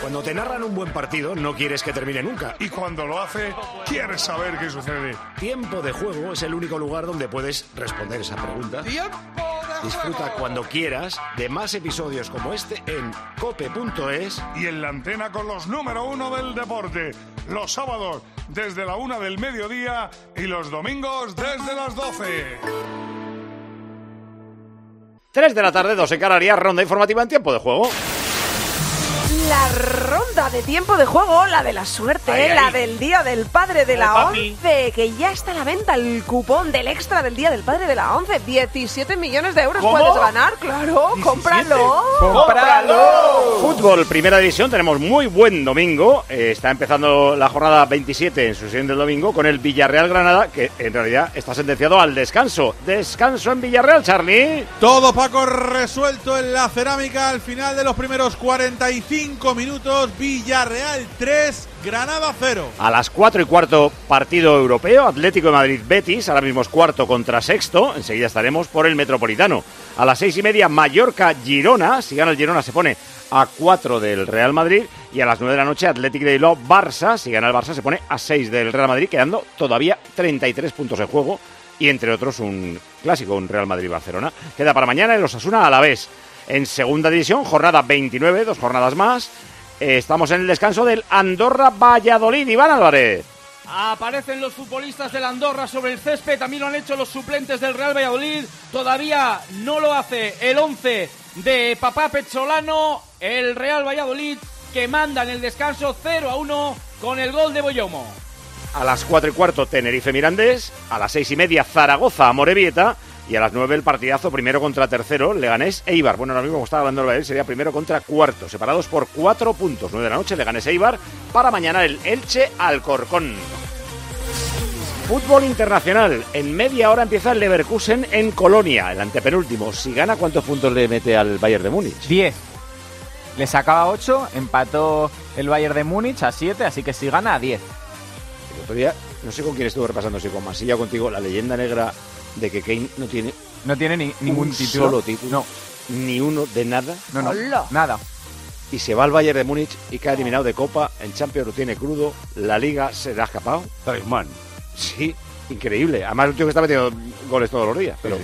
Cuando te narran un buen partido, no quieres que termine nunca. Y cuando lo hace, quieres saber qué sucede. Tiempo de juego es el único lugar donde puedes responder esa pregunta. Disfruta cuando quieras de más episodios como este en cope.es Y en la antena con los número uno del deporte. Los sábados desde la una del mediodía y los domingos desde las 12. 3 de la tarde, 2 en Canarias, ronda informativa en tiempo de juego. La ronda de tiempo de juego, la de la suerte, Ay, ay. la del Día del Padre de la papi. 11, que ya está a la venta el cupón del extra del Día del Padre de la 11. 17 millones de euros ¿Cómo? puedes ganar, claro, cómpralo. Fútbol, primera división, tenemos muy buen domingo. Eh, está empezando la jornada 27 en su sesión del domingo con el Villarreal Granada, que en realidad está sentenciado al descanso. Descanso en Villarreal, Charlie. Todo Paco resuelto en la cerámica al final de los primeros 45 minutos. Villarreal 3, Granada 0. A las 4 y cuarto, partido europeo, Atlético de Madrid Betis, ahora mismo es cuarto contra sexto, enseguida estaremos por el Metropolitano. A las seis y media, Mallorca Girona, si gana el Girona se pone a 4 del Real Madrid, y a las 9 de la noche, Atlético de Bilbao Barça, si gana el Barça se pone a 6 del Real Madrid, quedando todavía 33 puntos en juego, y entre otros un clásico, un Real Madrid-Barcelona. Queda para mañana el Osasuna a la vez. En segunda división, jornada 29, dos jornadas más. Eh, Estamos en el descanso del Andorra Valladolid, Iván Álvarez. Aparecen los futbolistas del Andorra sobre el césped, también lo han hecho los suplentes del Real Valladolid, todavía no lo hace el 11 de Papá Pezzolano, el Real Valladolid que manda en el descanso 0 a 1 con el gol de Boyomo. A las 4 y cuarto, Tenerife Mirandés. A las 6 y media, Zaragoza Morevieta. Y a las 9 el partidazo primero contra tercero, Leganés Eibar. Bueno, ahora mismo como estaba hablando el Valladolid, sería primero contra cuarto, separados por 4 puntos. 9 de la noche, Leganés Eibar. Para mañana el Elche Alcorcón. Fútbol internacional. En media hora empieza el Leverkusen en Colonia, el antepenúltimo. Si gana, ¿cuántos puntos le mete al Bayern de Múnich? 10. Le sacaba 8, empató el Bayern de Múnich a 7, así que si gana a 10. El otro día, no sé con quién estuve repasando, si con Masilla contigo, la leyenda negra de que Kane no tiene No tiene ni- ningún un título. solo título. No, Ni uno de nada. no, no. Hola. Nada. Y se va al Bayern de Múnich y cae eliminado de Copa. En Champions lo tiene crudo. La Liga se le ha escapado. Sí, increíble. Además, un tío que está metiendo goles todos los días. Pero...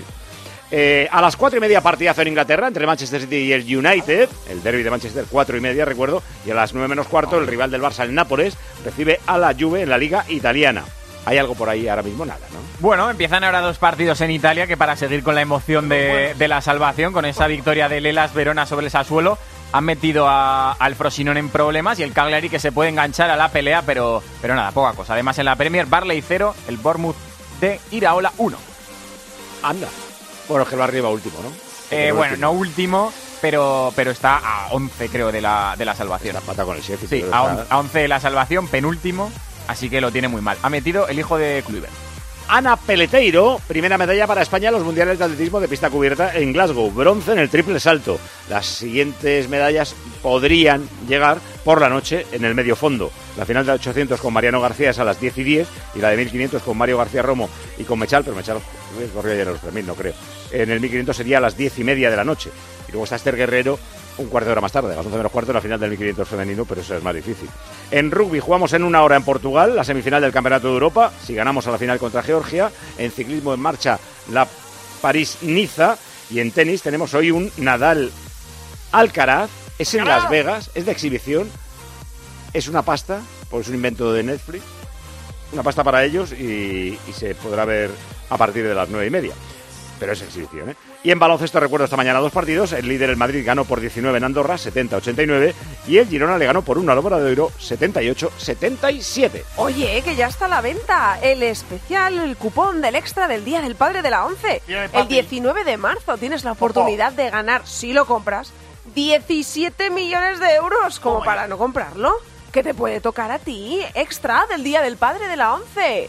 Eh, a las cuatro y media partidazo en Inglaterra entre Manchester City y el United, el derby de Manchester cuatro y media recuerdo, y a las nueve menos cuarto el rival del Barça, el Nápoles, recibe a la Juve en la Liga Italiana. ¿Hay algo por ahí ahora mismo? Nada, ¿no? Bueno, empiezan ahora dos partidos en Italia que para seguir con la emoción de, de la salvación, con esa victoria del Elas Verona sobre el Sassuolo, han metido a- al Frosinone en problemas y el Cagliari que se puede enganchar a la pelea, pero, pero nada, poca cosa. Además en la Premier, Barley 0, el Bournemouth de Iraola 1. Anda. Bueno, es que lo arriba último, ¿no? Eh, bueno, último. no último, pero, pero está a 11 creo de la, de la salvación. Está pata con el Sheffield. Sí, pero a, on- a 11 de la salvación, penúltimo, así que lo tiene muy mal. Ha metido el hijo de Kluivert. Ana Peleteiro, primera medalla para España en los Mundiales de Atletismo de pista cubierta en Glasgow, bronce en el triple salto. Las siguientes medallas podrían llegar por la noche en el medio fondo. La final de 800 con Mariano García es a las 10 y 10 y la de 1500 con Mario García Romo y con Mechal, pero Mechal corría ayer a los 3000, no creo. En el 1500 sería a las 10 y media de la noche. Y luego está Esther Guerrero un cuarto de hora más tarde, a las 11 menos cuarto, la final del 1500 femenino, pero eso es más difícil. En rugby jugamos en una hora en Portugal, la semifinal del Campeonato de Europa, si ganamos a la final contra Georgia. En ciclismo en marcha, la París-Niza. Y en tenis tenemos hoy un Nadal Alcaraz, es en Las Vegas, es de exhibición, es una pasta, pues es un invento de Netflix, una pasta para ellos y, y se podrá ver a partir de las nueve y media. Pero es exhibición, ¿eh? Y en baloncesto recuerdo esta mañana dos partidos. El líder, el Madrid, ganó por 19 en Andorra, 70-89. Y el Girona le ganó por 1 al Obradoiro, 78-77. Oye, que ya está a la venta el especial, el cupón del extra del Día del Padre de la 11. Dime, El papi. 19 de marzo tienes la oportunidad de ganar, si lo compras, 17 millones de euros. Como para no comprarlo. ¿Qué te puede tocar a ti? Extra del Día del Padre de la 11.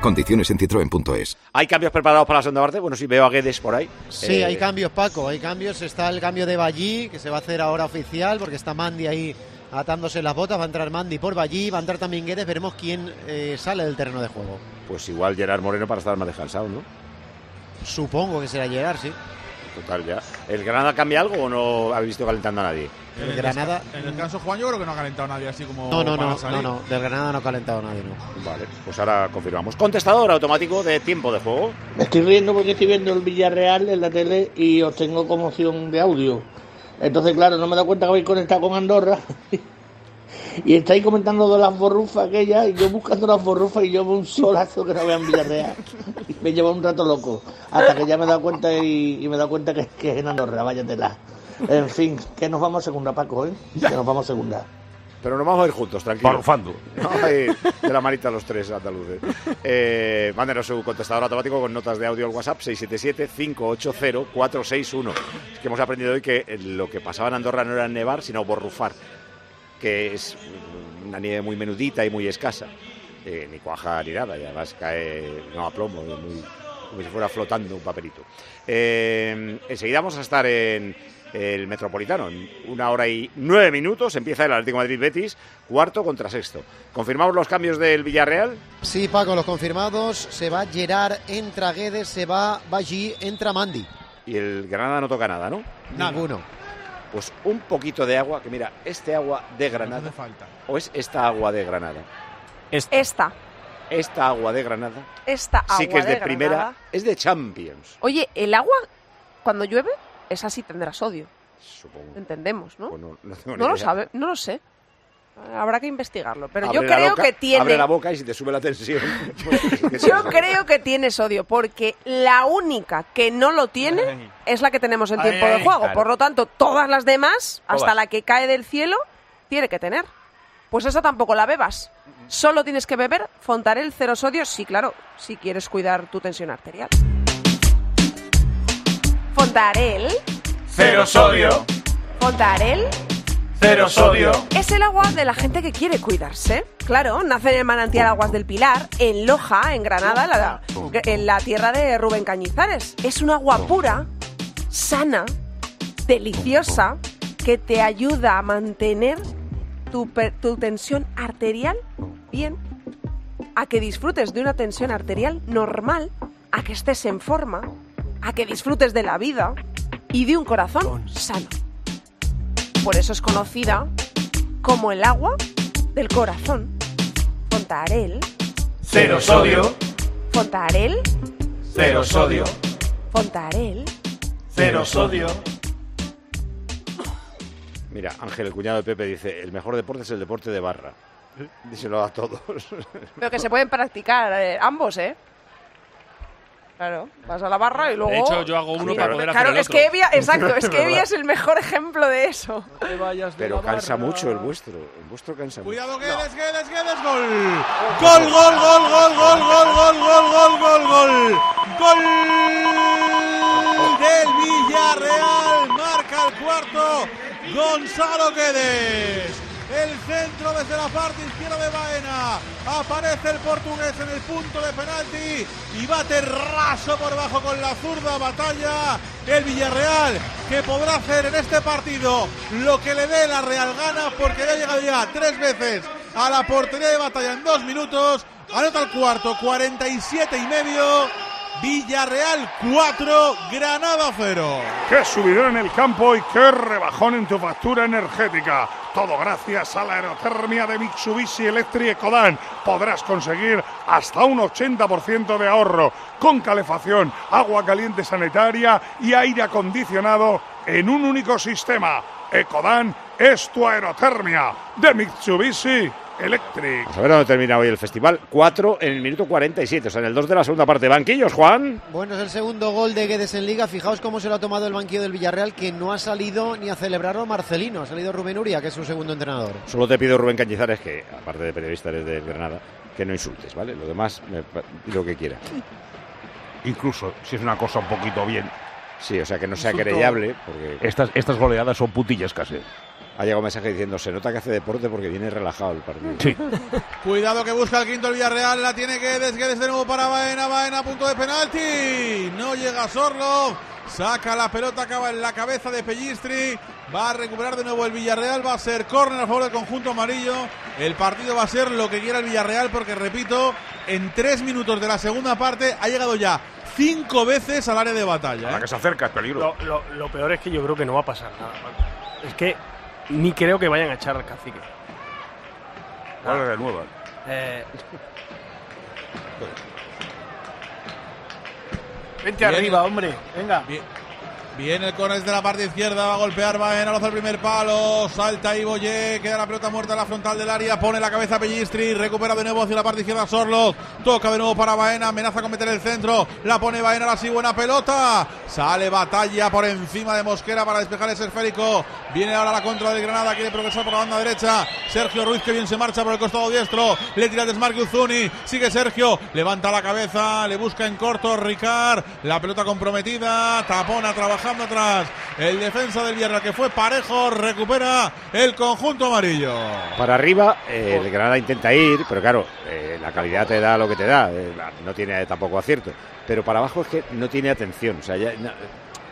Condiciones en citroen.es. ¿Hay cambios preparados para la segunda parte? Bueno, sí, veo a Guedes por ahí. Sí, Eh, hay cambios, Paco, hay cambios. Está el cambio de Ballí, que se va a hacer ahora oficial, porque está Mandy ahí atándose las botas. Va a entrar Mandy por Ballí, va a entrar también Guedes. Veremos quién eh, sale del terreno de juego. Pues igual Gerard Moreno para estar más descansado, ¿no? Supongo que será Gerard, sí. Total, ya. ¿El Granada cambia algo o no habéis visto calentando a nadie? El En Granada- En el caso Juan, yo creo que no ha calentado nadie así como. No, no, para no, salir. no, no. Del Granada no ha calentado nadie, no. Vale, pues ahora confirmamos. Contestador automático de tiempo de juego. Me estoy riendo porque estoy viendo el Villarreal en la tele y os tengo como opción de audio. Entonces, claro, no me he dado cuenta que habéis conectado con Andorra. y estáis comentando de las borrufas aquellas y yo buscando las borrufas y yo veo un solazo que no veo en Villarreal. Y me lleva un rato loco. Hasta que ya me he dado cuenta y, y me he dado cuenta que, que es en Andorra, váyatela. En fin, que nos vamos a segunda, Paco, ¿eh? Que nos vamos a segunda. Pero nos vamos a ir juntos, tranquilo. Barrufando. Ay, de la manita los tres andaluces. Eh, mándenos su contestador automático con notas de audio al WhatsApp 677-580-461. Es que hemos aprendido hoy que eh, lo que pasaba en Andorra no era nevar, sino borrufar, que es una nieve muy menudita y muy escasa. Eh, ni cuaja ni nada, y además cae no a plomo, muy- como si fuera flotando un papelito. Eh, enseguida vamos a estar en el Metropolitano, en una hora y nueve minutos. Empieza el Atlético de Madrid Betis, cuarto contra sexto. ¿Confirmamos los cambios del Villarreal? Sí, Paco, los confirmados. Se va Gerard, entra Guedes, se va Ballí, entra Mandy. Y el Granada no toca nada, ¿no? Ninguno. Pues un poquito de agua, que mira, este agua de Granada. ¿O es esta agua de Granada? Esta, Esta agua de Granada esta agua sí que es de, primera, Granada. es de Champions, Oye, el agua, cuando llueve, esa sí tendrá sodio. supongo. Entendemos, ¿no? Pues no, no tengo ni No lo sabe, no lo sé. Habrá que investigarlo. Pero Abre yo creo boca- que tiene. Abre la boca y si te sube la tensión. pues, Yo creo que tiene sodio, porque la única que no lo tiene es la que tenemos en Ay, tiempo ay, de juego. claro. Por lo tanto, todas las demás, hasta la que cae del cielo, tiene que tener. Pues esa tampoco la bebas. Solo tienes que beber Fontarel cero sodio, sí, claro, si quieres cuidar tu tensión arterial. Fontarel, Cero sodio. Fontarel Cero sodio. es el agua de la gente que quiere cuidarse. Claro, nace en el manantial Aguas del Pilar, en Loja, en Granada, en la, en la tierra de Rubén Cañizares. Es un agua pura, sana, deliciosa, que te ayuda a mantener tu, tu tensión arterial bien, a que disfrutes de una tensión arterial normal, a que estés en forma, a que disfrutes de la vida y de un corazón sano. Por eso es conocida como el agua del corazón. Fontarel, Cero sodio. Fontarel, Cero sodio. Fontarel. Cero sodio. Mira, Ángel, el cuñado de Pepe, dice, el mejor deporte es el deporte de barra. Díselo a todos. Pero que se pueden practicar eh, ambos, ¿eh? Claro, vas a la barra y luego... De hecho, yo hago uno para poder claro, hacer el es otro. que Evia, exacto, es Es que Evia es el mejor ejemplo de eso. Pero cansa mucho el vuestro. El vuestro cansa mucho. Cuidado, Guedes, Guedes, Guedes, gol. Gol, gol, gol, gol, gol, gol, gol, gol, gol, gol, gol. Gol del Villarreal. Marca el cuarto. Gonzalo Guedes. El centro desde la parte izquierda de Baena. Aparece el portugués en el punto de penalti y bate raso por bajo con la zurda batalla. El Villarreal que podrá hacer en este partido lo que le dé la Real Gana porque ya ha llegado ya tres veces a la portería de batalla en dos minutos. Anota el cuarto, 47 y medio. Villarreal 4, Granada 0. Qué subidón en el campo y qué rebajón en tu factura energética. Todo gracias a la aerotermia de Mitsubishi Electric Ecodan. Podrás conseguir hasta un 80% de ahorro con calefacción, agua caliente sanitaria y aire acondicionado en un único sistema. Ecodan es tu aerotermia de Mitsubishi Electric. Vamos a ver dónde termina hoy el festival. 4 en el minuto 47, o sea, en el 2 de la segunda parte. Banquillos, Juan. Bueno, es el segundo gol de Guedes en Liga. Fijaos cómo se lo ha tomado el banquillo del Villarreal, que no ha salido ni a celebrarlo Marcelino. Ha salido Rubén Uria, que es su segundo entrenador. Solo te pido, Rubén Cañizares, que aparte de periodista eres de Granada, que no insultes, ¿vale? Lo demás, me, lo que quieras. Incluso si es una cosa un poquito bien. Sí, o sea, que no sea Insulto. querellable, porque... Estas, estas goleadas son putillas casi. Ha llegado un mensaje diciendo, se nota que hace deporte porque viene relajado el partido. Sí. Cuidado que busca el quinto el Villarreal, la tiene que Guedes de nuevo para Baena, Baena a punto de penalti. No llega Sorlo, saca la pelota, acaba en la cabeza de Pellistri. Va a recuperar de nuevo el Villarreal, va a ser córner a favor del conjunto amarillo. El partido va a ser lo que quiera el Villarreal porque, repito, en tres minutos de la segunda parte ha llegado ya cinco veces al área de batalla. A la ¿eh? que se acerca es peligro. Lo, lo- lo peor es que yo creo que no va a pasar nada. Es que ni creo que vayan a echar al cacique. Vale, de nuevo. Eh, Vente Bien. arriba, hombre. Venga. Viene el córner desde la parte izquierda, va a golpear Baena, lo hace el primer palo, salta Iboye, queda la pelota muerta en la frontal del área, pone la cabeza Pellistri, recupera de nuevo hacia la parte izquierda Sorloz, toca de nuevo para Baena, amenaza con meter el centro, la pone Baena, la sí buena pelota, sale batalla por encima de Mosquera para despejar ese esférico, viene ahora la contra del Granada, quiere progresar por la banda derecha, Sergio Ruiz que bien se marcha por el costado diestro, le tira desmarque Uzuni, sigue Sergio, levanta la cabeza, le busca en corto Ricard, la pelota comprometida, tapona trabajando atrás, el defensa del Villarreal que fue parejo, recupera el conjunto amarillo. Para arriba, eh, el Granada intenta ir, pero claro, eh, la calidad te da lo que te da, eh, no tiene tampoco acierto. Pero para abajo es que no tiene atención, o sea, ya, no,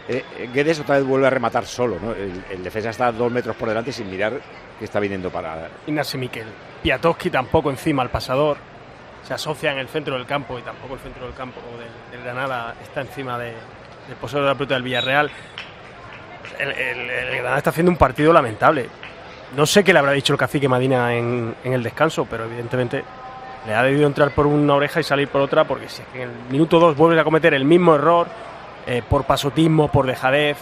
eh, eh, Guedes otra vez vuelve a rematar solo, ¿no? El, el defensa está dos metros por delante sin mirar que está viniendo para... Ignacio Miquel. Piatowski tampoco encima al pasador. Se asocia en el centro del campo y tampoco el centro del campo del, del Granada está encima de- del poseedor de la pelota del Villarreal. El, el- el Granada está haciendo un partido lamentable. No sé qué le habrá dicho el cacique Madina en, en el descanso, pero evidentemente le ha debido entrar por una oreja y salir por otra, porque si es que en el minuto 2 vuelves a cometer el mismo error, eh, por pasotismo, por dejadez,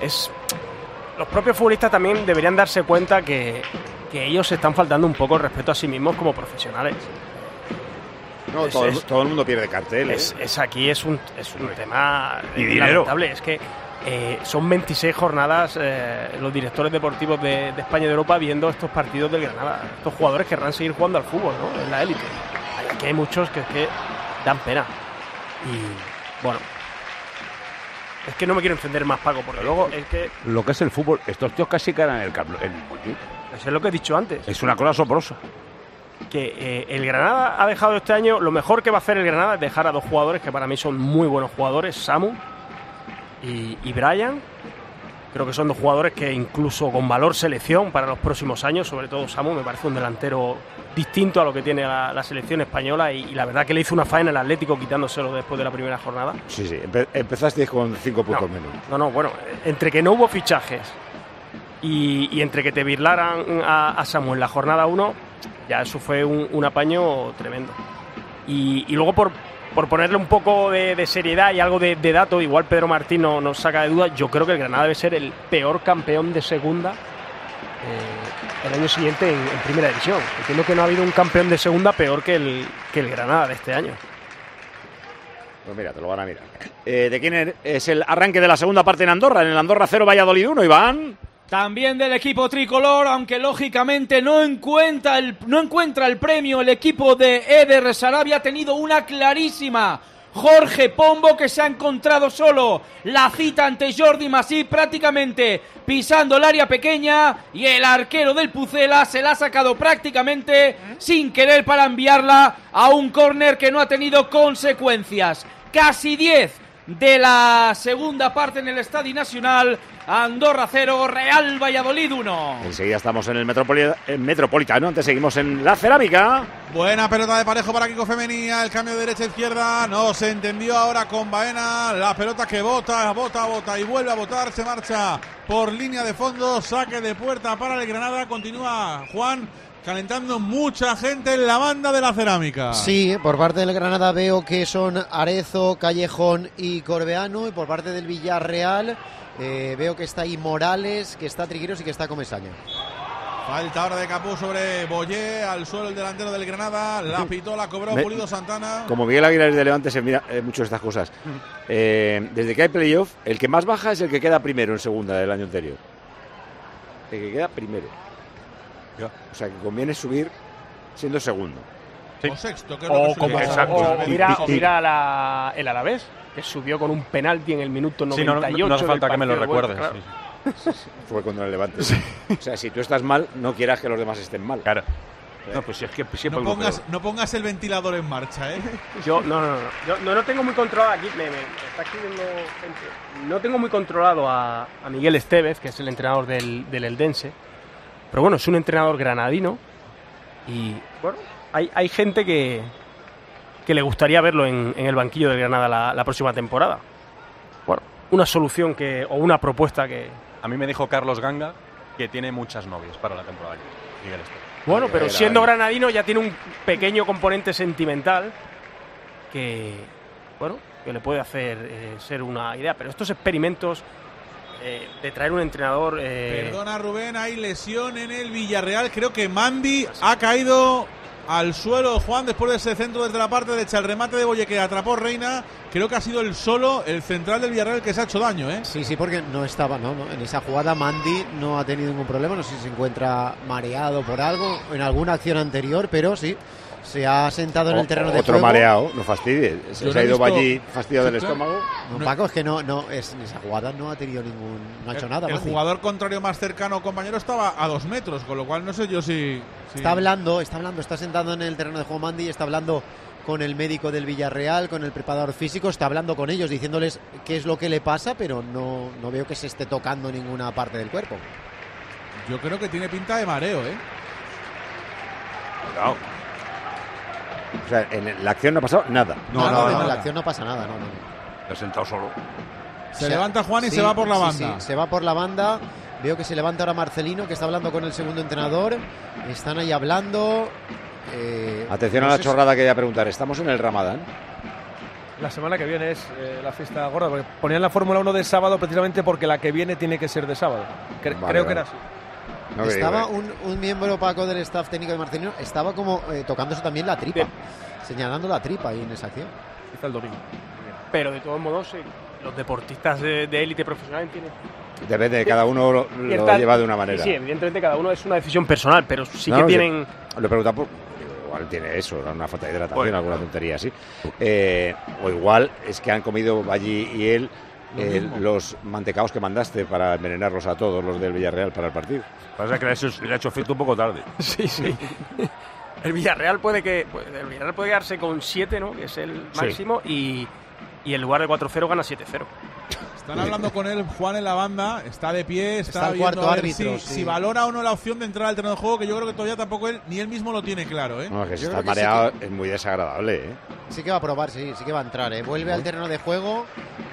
es los propios futbolistas también deberían darse cuenta que, que ellos se están faltando un poco el respeto a sí mismos como profesionales. No, Es- todo, el- es- todo el mundo pierde cartel. ¿eh? Es, es aquí es un, es un tema Y dinero. Es que eh, son 26 jornadas eh, los directores deportivos de, de España y de Europa viendo estos partidos del Granada. Estos jugadores querrán seguir jugando al fútbol, ¿no? En la élite. Aquí hay muchos que, es que dan pena. Y bueno. Es que no me quiero encender más, Paco, porque luego es que Lo que es el fútbol, estos tíos casi ganan el Montjuic. eso es lo que he dicho antes. Es una cosa asombrosa. Que eh, el Granada ha dejado este año, lo mejor que va a hacer el Granada es dejar a dos jugadores que para mí son muy buenos jugadores, Samu y, y Brian. Creo que son dos jugadores que incluso con valor selección para los próximos años, sobre todo Samu, me parece un delantero distinto a lo que tiene la, la selección española y, y la verdad que le hizo una faena al Atlético quitándoselo después de la primera jornada. Sí, sí, empe- empezasteis con cinco puntos menos. No, no, bueno, entre que no hubo fichajes y, y entre que te birlaran a, a Samu en la jornada 1, ya eso fue un, apaño tremendo. Y, luego por, por ponerle un poco de, seriedad y algo de, dato, igual Pedro Martín no- nos saca de duda, yo creo que el Granada debe ser el peor campeón de segunda eh, el año siguiente en, en primera división. Entiendo que no ha habido un campeón de segunda peor que el, que el Granada de este año. Pues mira, te lo van a mirar. Eh, ¿De quién er- es el arranque de la segunda parte en Andorra? En el Andorra 0, Valladolid 1, Iván. También del equipo tricolor, aunque lógicamente no encuentra el, no encuentra el premio el equipo de Eder Sarabia, ha tenido una clarísima. Jorge Pombo que se ha encontrado solo la cita ante Jordi Masí prácticamente pisando el área pequeña y el arquero del Pucela se la ha sacado prácticamente sin querer para enviarla a un córner que no ha tenido consecuencias. Casi 10 de la segunda parte en el Estadio Nacional. Andorra 0, Real Valladolid 1. Enseguida estamos en el Metropoli- en Metropolitano, antes seguimos en la Cerámica. Buena pelota de parejo para Kiko Femenía. El cambio de derecha a izquierda. No se entendió ahora con Baena. La pelota que bota, bota, bota y vuelve a botar. Se marcha por línea de fondo. Saque de puerta para el Granada. Continúa Juan calentando mucha gente en la banda de la cerámica. Sí, por parte del Granada veo que son Arezo, Callejón y Corbeano. Y por parte del Villarreal eh, veo que está ahí Morales, que está Trigueros y que está Comesaña. Falta ahora de Capú sobre Boyé. Al suelo el delantero del Granada. La pitó, la cobró Me- Pulido Santana. Como Miguel Aguilar es de Levante, se mira eh, mucho estas cosas. Eh, desde que hay playoff, el que más baja es el que queda primero en segunda del año anterior. El que queda primero. O sea que conviene subir siendo segundo. O sexto, que es lo que O, como, o mira, o mira la- el Alavés, que subió con un penalti en el minuto Sí, no- no- 98. no hace falta que me lo vuelta, recuerdes, claro. Fue contra el Levante. O sea, si tú estás mal, no quieras que los demás estén mal. Claro. No, pues si es que siempre No pongas, no pongas el ventilador en marcha, ¿eh? Yo no, no, no. Yo no, no tengo muy controlado aquí. Me- me está escribiendo gente. No tengo muy controlado a, a Miguel Estevez, que es el entrenador del, del Eldense. Pero bueno, es un entrenador granadino. Y bueno, hay, hay gente que, que le gustaría verlo en, en el banquillo del Granada la, la próxima temporada. Bueno, una solución que o una propuesta que. A mí me dijo Carlos Ganga que tiene muchas novias para la temporada. Miguel. Bueno, pero siendo granadino ya tiene un pequeño componente sentimental que, bueno, que le puede hacer eh, ser una idea. Pero estos experimentos eh, de traer un entrenador... eh, Perdona Rubén, hay lesión en el Villarreal. Creo que Mandy ha caído al suelo, Juan, después de ese centro desde la parte derecha. El remate de Boye que atrapó Reina. Creo que ha sido el solo, el central del Villarreal, que se ha hecho daño, ¿eh? Sí, sí, porque no estaba, no, no. En esa jugada Mandy no ha tenido ningún problema. No sé si se encuentra mareado por algo en alguna acción anterior, pero sí. Se ha sentado en el terreno de Otro juego. mareado, no fastidie. Se, no ha ido allí fastidiado del estómago. No, Paco, es que no, no, es, en esa jugada no ha tenido ningún, no ha hecho nada. El jugador contrario más cercano, compañero, estaba a dos metros, con lo cual no sé yo si. si- Está hablando, está hablando, está sentado en el terreno de juego Mandy, está hablando con el médico del Villarreal, con el preparador físico, está hablando con ellos, diciéndoles qué es lo que le pasa, pero no, no veo que se esté tocando ninguna parte del cuerpo. Yo creo que tiene pinta de mareo, ¿eh? Cuidado. O sea, en la acción no ha pasado nada. No, no, no, en la acción no pasa nada, no, no. Se ha sentado solo. Se levanta Juan y se va por la banda. sí, se va por la banda. Veo que se levanta ahora Marcelino, que está hablando con el segundo entrenador. Están ahí hablando. eh, Atención no a la si- chorrada que ya preguntar. Estamos en el Ramadán. La semana que viene es eh, la fiesta gorda, porque ponían la Fórmula 1 de sábado precisamente porque la que viene tiene que ser de sábado. Cre- Vale, creo que era así. Estaba digo, un, un miembro Paco del staff técnico de Marcelino, estaba como eh, tocándose también la tripa, señalando la tripa ahí en esa acción. Quizá el domingo. Pero de todos modos, los deportistas de de élite profesional tienen... Depende, de cada uno lo, lo lleva de una manera. Sí, evidentemente cada uno es una decisión personal, pero sí No, que no, tienen... yo Le pregunta por. Igual tiene eso, una falta de hidratación, Bueno. alguna tontería así. Eh, o igual es que han comido allí y él Lo eh, los mantecaos que mandaste para envenenarlos a todos los del Villarreal para el partido. Pasa que le ha hecho, le ha hecho efecto un poco tarde. Sí, sí. El Villarreal puede que pues, el Villarreal puede quedarse con 7, ¿no? Que es el Sí. máximo y, y en lugar de 4-0 gana 7-0. Están hablando con él, Juan en la banda, está de pie, está, Está el viendo cuarto a ver árbitro, si, sí. si valora o no la opción de entrar al terreno de juego, que yo creo que todavía tampoco él, ni él mismo lo tiene claro, ¿eh? No, que si creo que sí mareado es muy desagradable, ¿eh? Sí que va a probar, sí, sí que va a entrar. ¿eh? Vuelve al terreno de juego,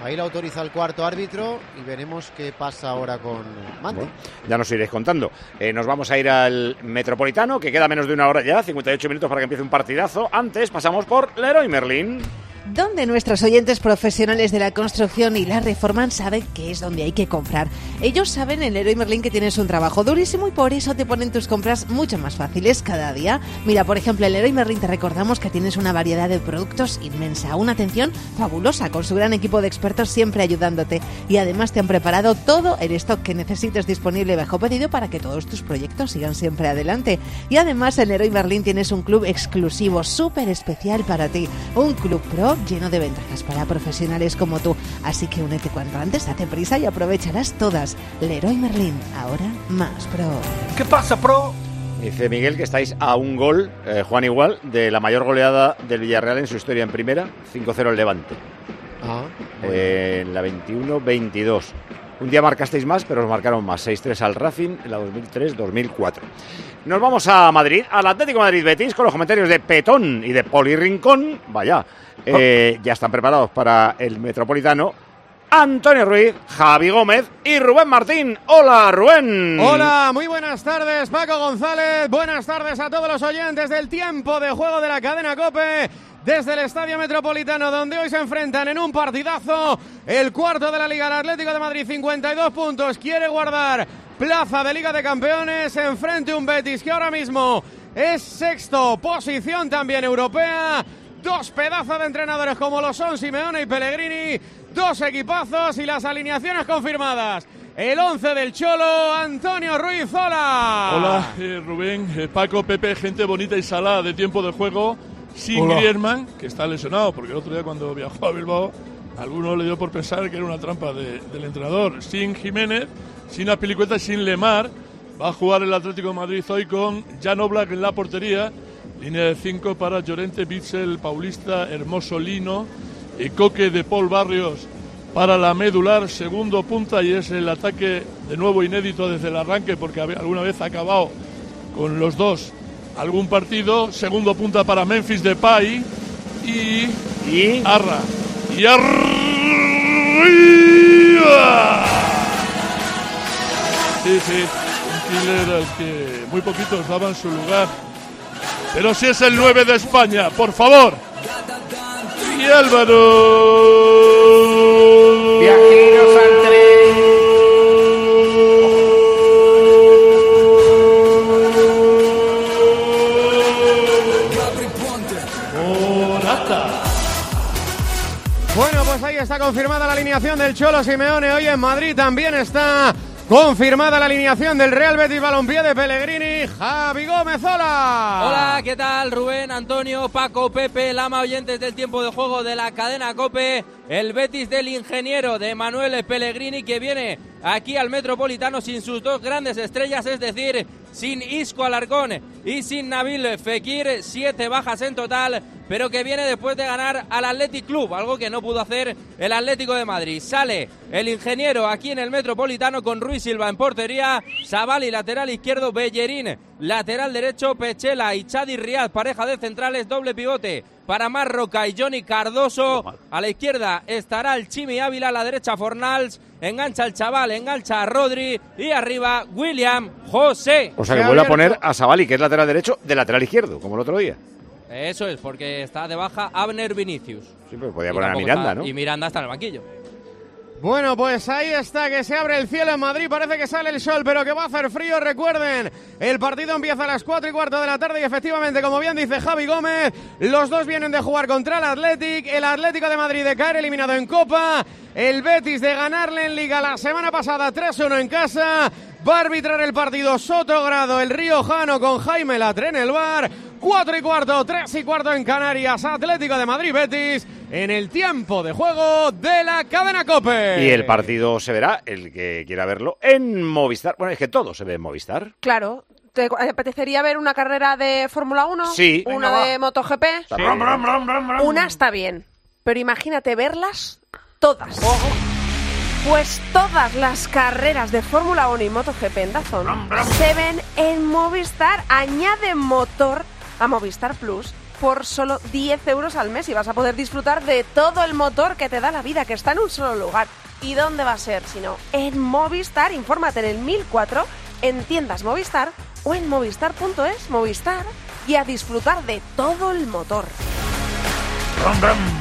ahí lo autoriza el cuarto árbitro y veremos qué pasa ahora con Mandy. Bueno, ya nos iréis contando. Eh, nos vamos a ir al Metropolitano, que queda menos de una hora ya, 58 minutos para que empiece un partidazo. Antes pasamos por Leroy Merlin. Donde nuestros oyentes profesionales de la construcción y la reforma saben que es donde hay que comprar. Ellos saben en Leroy Merlin que tienes un trabajo durísimo y por eso te ponen tus compras mucho más fáciles cada día. Mira, por ejemplo, en Leroy Merlin te recordamos que tienes una variedad de productos inmensa, una atención fabulosa con su gran equipo de expertos siempre ayudándote y además te han preparado todo el stock que necesites disponible bajo pedido para que todos tus proyectos sigan siempre adelante. Y además en Leroy Merlin tienes un club exclusivo súper especial para ti, un club pro lleno de ventajas para profesionales como tú. Así que únete cuanto antes, date prisa y aprovecharás todas. Leroy Merlin, ahora más pro. ¿Qué pasa, pro? Dice Miguel que estáis a un gol, eh, Juan igual, de la mayor goleada del Villarreal en su historia en primera, 5-0 el Levante. Ah, Eh, en la 21-22. Un día marcasteis más, pero os marcaron más. 6-3 al Racing en la 2003-2004. Nos vamos a Madrid, al Atlético Madrid Betis, con los comentarios de Petón y de Poli Rincón. Vaya, eh, ya están preparados para el Metropolitano. Antonio Ruiz, Javi Gómez y Rubén Martín. Hola, Rubén. Hola, muy buenas tardes, Paco González. Buenas tardes a todos los oyentes del tiempo de juego de la cadena Cope. Desde el Estadio Metropolitano, donde hoy se enfrentan en un partidazo el cuarto de la Liga, el Atlético de Madrid, 52 puntos, quiere guardar plaza de Liga de Campeones, enfrente un Betis que ahora mismo es sexto, posición también europea, dos pedazos de entrenadores como lo son Simeone y Pellegrini, dos equipazos y las alineaciones confirmadas. El 11 del Cholo, Antonio Ruiz, hola. Hola, eh, Rubén, eh, Paco, Pepe, gente bonita y salada de tiempo de juego. Sin Hola. Griezmann, que está lesionado, porque el otro día cuando viajó a Bilbao alguno le dio por pensar que era una trampa de- del entrenador. Sin Jiménez, sin Apilicueta y sin Lemar. Va a jugar el Atlético de Madrid hoy con Jan Oblak en la portería. Línea de 5 para Llorente, Bitzel, Paulista, Hermoso Lino y Coque de Paul Barrios para la medular. Segundo punta y es el ataque de nuevo inédito desde el arranque porque alguna vez ha acabado con los dos algún partido. Segundo punta para Memphis Depay y, y Arra. Y arriba. Sí, sí, un killer al que muy poquitos daban su lugar. Pero si es el 9 de España, por favor. Y Álvaro. Viajeros al. Bueno, pues ahí está confirmada la alineación del Cholo Simeone. Hoy en Madrid también está confirmada la alineación del Real Betis Balompié de Pellegrini. Javi Gómez, hola. Hola, ¿qué tal? Rubén, Antonio, Paco, Pepe, Lama, oyentes del tiempo de juego de la cadena Cope. El Betis del ingeniero de Manuel Pellegrini que viene aquí al Metropolitano sin sus dos grandes estrellas, es decir, sin Isco Alarcón y sin Nabil Fekir, siete bajas en total, pero que viene después de ganar al Athletic Club, algo que no pudo hacer el Atlético de Madrid. Sale el ingeniero aquí en el Metropolitano con Ruiz Silva en portería, Savali lateral izquierdo, Bellerín lateral derecho, Pechela y Chadi Riad, pareja de centrales, doble pivote para Marroca y Johnny Cardoso. A la izquierda estará el Chimi Ávila, a la derecha Fornals, engancha el chaval, engancha a Rodri y arriba William José. O sea que vuelve a poner a Savali, que es lateral derecho, de lateral izquierdo, como el otro día. Eso es, porque está de baja Abner Vinicius. Sí, pero podía Y poner a Miranda, está- ¿no? Y Miranda está en el banquillo. Bueno, pues ahí está, que se abre el cielo en Madrid, parece que sale el sol, pero que va a hacer frío, recuerden, el partido empieza a las 4 y cuarto de la tarde y efectivamente, como bien dice Javi Gómez, los dos vienen de jugar contra el Athletic, el Atlético de Madrid de caer eliminado en Copa, el Betis de ganarle en Liga la semana pasada 3-1 en casa, va a arbitrar el partido Sotogrado, el Riojano con Jaime Latre en el bar, 4 y cuarto, 3 y cuarto en Canarias, Atlético de Madrid Betis, en el tiempo de juego de la cadena Cope. Y el partido se verá, el que quiera verlo, en Movistar. Bueno, es que todo se ve en Movistar. Claro. ¿Te apetecería ver una carrera de Fórmula 1? Sí. ¿Una Venga, de MotoGP? Brum. Una está bien. Pero imagínate verlas todas. Pues todas las carreras de Fórmula 1 y MotoGP en Dazón se ven en Movistar. Añade motor a Movistar Plus por solo 10 euros al mes y vas a poder disfrutar de todo el motor que te da la vida, que está en un solo lugar. ¿Y dónde va a ser? Sino en Movistar. Infórmate en el 1004, en tiendas Movistar o en movistar.es, Movistar, y a disfrutar de todo el motor.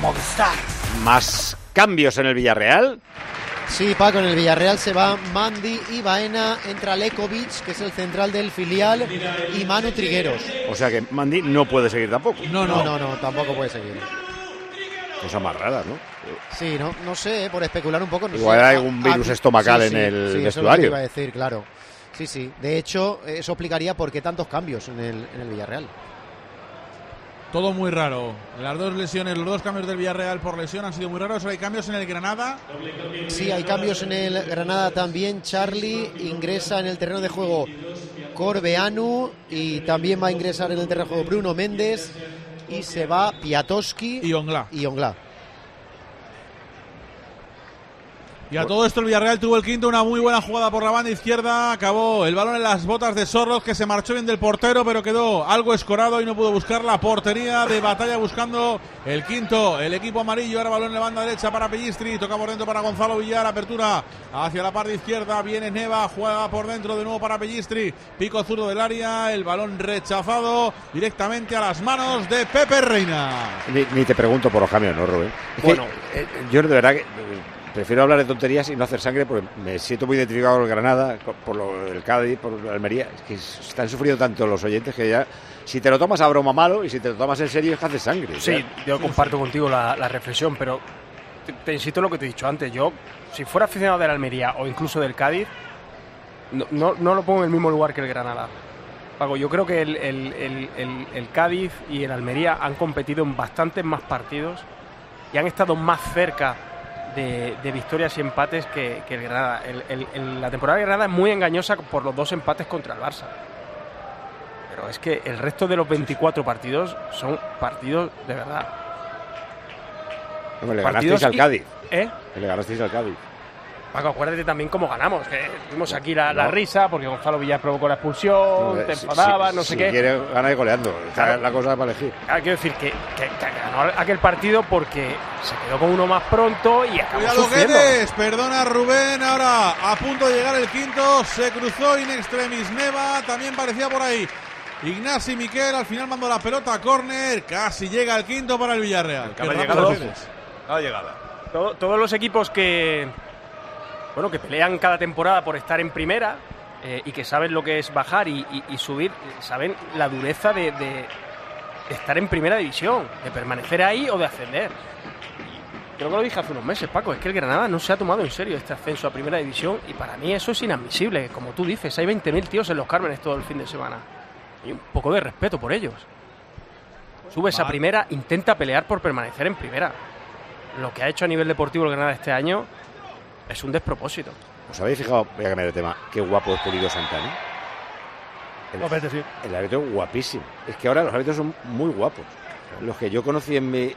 Movistar. Más cambios en el Villarreal. Sí, Paco, en el Villarreal se va Mandy y Baena, entra Lekovic, que es el central del filial, y Manu Trigueros. O sea que Mandy no puede seguir tampoco. No, no, no, no, tampoco puede seguir. Cosa más rara, ¿no? Sí, no, no sé, eh, por especular un poco. No Igual sé. hay algún ah, virus estomacal sí, en sí, el sí, eso es lo que vestuario. iba a decir, claro. Sí, sí. De hecho, eso explicaría por qué tantos cambios en el, en el Villarreal. Todo muy raro. Las dos lesiones, los dos cambios del Villarreal por lesión han sido muy raros. Hay cambios en el Granada. Sí, hay cambios en el Granada también. Charlie ingresa en el terreno de juego Corbeanu y también va a ingresar en el terreno de juego Bruno Méndez y se va Piatoski y Onglá. Y Onglá. Y a todo esto el Villarreal tuvo el quinto, una muy buena jugada por la banda izquierda, acabó el balón en las botas de Sorlos que se marchó bien del portero pero quedó algo escorado y no pudo buscar la portería de batalla buscando el quinto, el equipo amarillo, ahora balón en la banda derecha para Pellistri, toca por dentro para Gonzalo Villar, apertura hacia la parte izquierda, viene Neva, juega por dentro de nuevo para Pellistri, pico zurdo del área, el balón rechazado directamente a las manos de Pepe Reina. Ni, ni te pregunto por los cambios, ¿no, Rubén? Es que, Bueno. eh, yo de verdad que eh, prefiero hablar de tonterías y no hacer sangre porque me siento muy identificado con el Granada, por lo, el Cádiz, por la Almería. Es que están sufriendo tanto los oyentes que ya, si te lo tomas a broma malo y si te lo tomas en serio es que haces sangre. Sí, Ya. yo comparto contigo la, la reflexión, pero te, te insisto en lo que te he dicho antes. Yo, si fuera aficionado del Almería o incluso del Cádiz, no, no, no lo pongo en el mismo lugar que el Granada. Paco, yo creo que el, el- el- el- el Cádiz y el Almería han competido en bastantes más partidos y han estado más cerca de, de victorias y empates que, que el Granada. El- el- el- la temporada de Granada es muy engañosa por los dos empates contra el Barça. Pero es que el resto de los 24 partidos son partidos de verdad. Hombre, le Partidos ganasteis al Cádiz. ¿Eh? Le ganasteis al Cádiz. Paco, acuérdate también cómo ganamos. Que tuvimos aquí la, la No. risa porque Gonzalo Villar provocó la expulsión, Hombre, te si- si- no sé si qué. quiere ganar y goleando. Está Claro. la cosa para elegir. Ah, quiero decir que, que- que ganó aquel partido porque se quedó con uno más pronto y acabó Cuidado sufriendo. Guedes, perdona Rubén, ahora a punto de llegar el quinto, se cruzó in extremis Neva, también parecía por ahí. Ignasi Miquel al final mandó la pelota a córner, casi llega el quinto para el Villarreal. La llegada. Todo- todos los equipos que bueno que pelean cada temporada por estar en primera eh, y que saben lo que es bajar y, y- y subir, eh, saben la dureza de, de estar en primera división, de permanecer ahí o de ascender. Creo que lo dije hace unos meses, Paco, es que el Granada no se ha tomado en serio este ascenso a primera división y para mí eso es inadmisible. Como tú dices, hay 20.000 tíos en los Cármenes todo el fin de semana. Y un poco de respeto por ellos. Subes a primera, intenta pelear por permanecer en primera. Lo que ha hecho a nivel deportivo el Granada este año es un despropósito. ¿Os habéis fijado? Voy a cambiar de tema. Qué guapo es Pulido Santana. El, sí. el árbitro es guapísimo. Es que ahora los árbitros son muy guapos. Los que yo conocí en mi.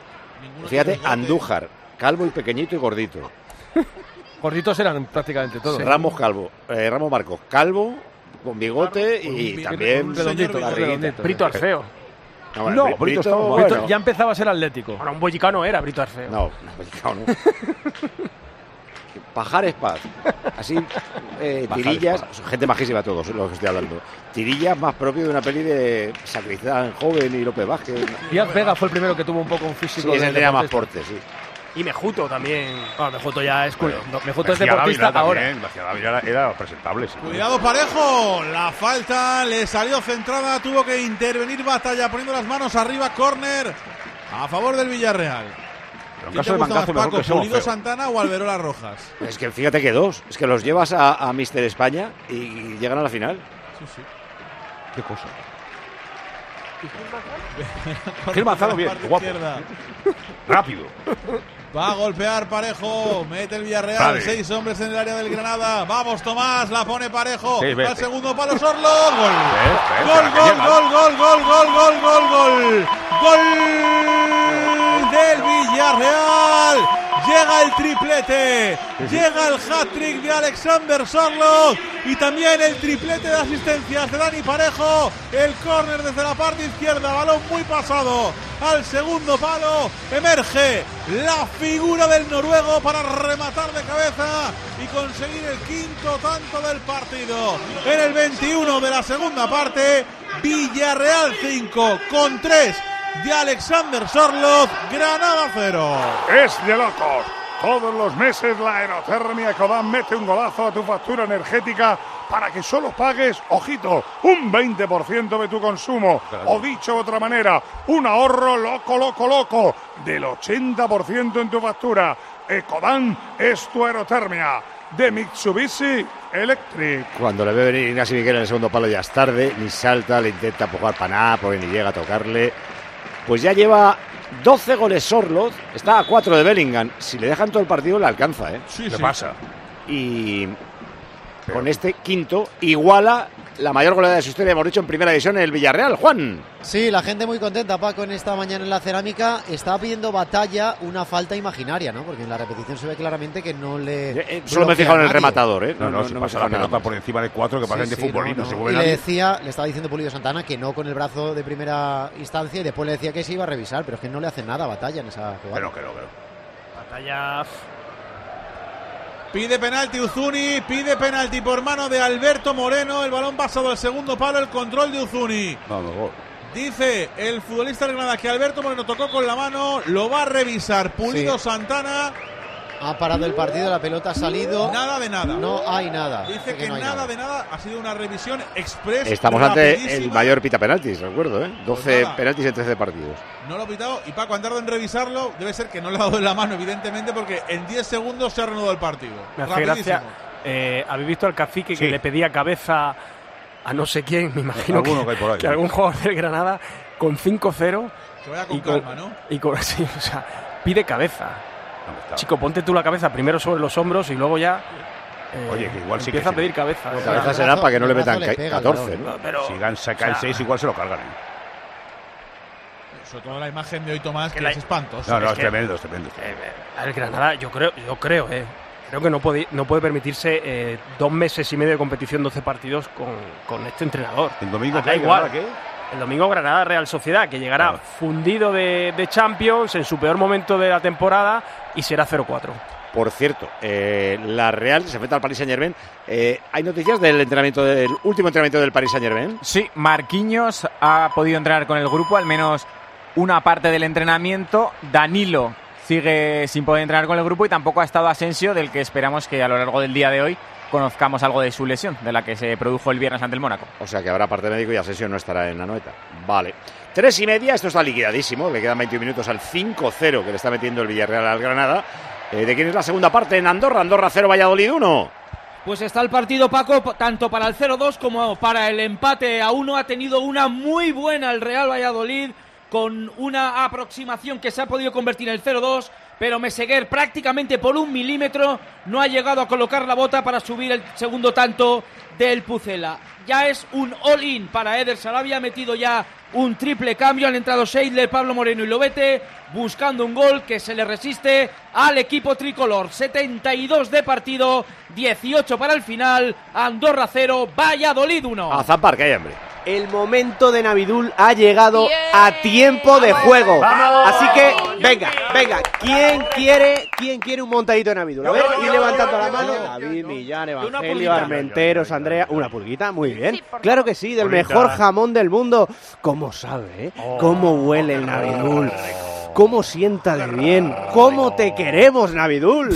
Fíjate, Andújar, calvo y pequeñito y gordito. Gorditos eran prácticamente todos. Ramos Calvo, eh, Ramos Marcos, calvo, con bigote un y bi- también un redondito, un redondito. Brito Arceo. No, bueno, No, Brito, Brito estaba- bueno. Brito ya empezaba a ser atlético. Ahora un bollicano era Brito Arceo. No, no, bollicao no. Pajares Paz. Así, eh, tirillas, Paz. gente majísima todos, los que estoy hablando. Tirillas más propio de una peli de Sacristán Joven y López Vázquez. Díaz Vega fue el primero que tuvo un poco un físico. Sí, ese de tenía más porte, sí. Y Mejuto también. No, Mejuto ya es culo. No, Mejuto es deportista ahora. también, era, era presentable. sí. Cuidado parejo, la falta le salió centrada, tuvo que intervenir batalla poniendo las manos arriba, córner a favor del Villarreal. Pero en ¿Quién caso te de mangazo, mejor Paco, que Pulido. Santana o Alberola Rojas? Es que fíjate que dos, es que los llevas a, a Mister España y llegan a la final. Sí, sí. Qué cosa. Gil Manzano bien, guapo. izquierda. Rápido. Va a golpear Parejo, mete el Villarreal, Vale. seis hombres en el área del Granada. Vamos Tomás, la pone Parejo. Sí, vete. al segundo palo Sorlo, gol. Ves, ves, Gol, que gol, llega. gol, gol, gol, gol, gol, gol, gol. Del Villarreal. Llega el triplete. Llega el hat-trick de Alexander Sorlo. Y también el triplete de asistencias de Dani Parejo. El córner desde la parte izquierda. Balón muy pasado al segundo palo. Emerge la figura del noruego para rematar de cabeza y conseguir el quinto tanto del partido. En el 21 de la segunda parte, Villarreal 5 con 3 de Alexander Sorloth, Granada 0. Es de locos. Todos los meses la aerotermia Ecodan mete un golazo a tu factura energética para que solo pagues, ojito, un 20% de tu consumo. O dicho de otra manera, un ahorro loco, loco, loco del 80% en tu factura. Ecodan es tu aerotermia. De Mitsubishi Electric. Cuando le ve venir Ignacio Miguel en el segundo palo ya es tarde, ni salta, le intenta empujar para nada porque ni llega a tocarle. Pues ya lleva 12 goles Sorloth, está a 4 de Bellingham. Si le dejan todo el partido le alcanza, ¿eh? Sí, ¿Qué sí. pasa? Y con este quinto iguala la mayor goleada de su historia, hemos dicho, en primera división en el Villarreal. Juan. Sí, la gente muy contenta, Paco, en esta mañana en la cerámica. Está pidiendo batalla una falta imaginaria, ¿no? Porque en la repetición se ve claramente que no le. Solo me he fijado en el rematador, ¿eh? No, no, si me he pasa la pelota por encima de cuatro que pasan Sí, de sí, futbolista, no, no se no. mueve Y le decía, le estaba diciendo Pulido Santana que no con el brazo de primera instancia y después le decía que se iba a revisar, pero es que no le hace nada batalla en esa jugada. Pero, pero, pero. Batalla. Pide penalti Uzuni, pide penalti por mano de Alberto Moreno. El balón pasado al segundo palo, el control de Uzuni. Vamos, gol. Dice el futbolista de Granada que Alberto Moreno tocó con la mano, lo va a revisar Pulido Sí. Santana. Ha parado el partido, la pelota ha salido. Nada de nada. No hay nada. Dice que, no nada, de nada, ha sido una revisión express. Estamos ante el mayor pita penaltis, recuerdo, ¿eh? 12 nada. penaltis en 13 partidos. No lo ha pitado y Paco ha tardado en revisarlo. Debe ser que no le ha dado en la mano, evidentemente, porque en 10 segundos se ha reanudado el partido. Me hace gracia. eh, ¿Habéis visto al cacique Sí. que le pedía cabeza a no sé quién? Me imagino que, Alguno que hay por ahí. que algún jugador del Granada con 5-0 Que vaya con y con, calma, ¿no? y con- sí, o sea, pide cabeza. Chico, ponte tú la cabeza primero sobre los hombros y luego ya. eh, Oye, que igual sí que empieza sí. a pedir cabeza. Pues ¿eh? cabeza será para que no le metan le ca- pega al 14, lado. ¿no? Pero, Si gan- saca el o sea, 6, igual se lo cargan. ¿eh? Sobre todo la imagen de hoy, Tomás, que, Que la- es. No, no, es es que- tremendo, es tremendo. A ver, Granada, yo creo, yo creo, eh, creo que no puede, no puede permitirse eh, dos meses y medio de competición, 12 partidos con, con este entrenador. El domingo, Da ¿qué? igual. ¿Granada El domingo Granada Real Sociedad, que llegará fundido de, de Champions en su peor momento de la temporada y será 0-4. Por cierto, eh, la Real se enfrenta al Paris Saint Germain. ¿Hay noticias del entrenamiento del último entrenamiento del Paris Saint Germain? Sí, Marquinhos ha podido entrenar con el grupo, al menos una parte del entrenamiento. Danilo sigue sin poder entrenar con el grupo y tampoco ha estado Asensio, del que esperamos que a lo largo del día de hoy conozcamos algo de su lesión, de la que se produjo el viernes ante el Mónaco. O sea que habrá parte médico y Asensio no estará en la noeta. Vale. Tres y media, esto está liquidadísimo. Le quedan 21 minutos al 5-0 que le está metiendo el Villarreal al Granada. Eh, ¿De quién es la segunda parte en Andorra? Andorra 0, Valladolid 1. Pues está el partido, Paco, tanto para el 0-2 como para el empate a 1. Ha tenido una muy buena el Real Valladolid, con una aproximación que se ha podido convertir en el 0-2, pero Meseguer prácticamente por un milímetro no ha llegado a colocar la bota para subir el segundo tanto del Pucela. Ya es un all-in para Eder Sarabia, metido ya un triple cambio, han entrado Seidler, Pablo Moreno y Lobete, buscando un gol que se le resiste al equipo tricolor. 72 de partido, 18 para el final, Andorra 0, Valladolid 1. A zampar, que hay hambre. El momento de Navidul ha llegado a tiempo de juego. Así que, venga, venga, ¿quién quiere, quién quiere un montadito de Navidul? A ver, y levantando la mano. David, Millán, Evangelio. Armenteros, Andrea. Una pulguita, muy bien. Claro que sí, del mejor jamón del mundo. ¿Cómo sabe, eh? ¿Cómo huele el Navidul? ¿Cómo sienta de bien? ¿Cómo te queremos, Navidul?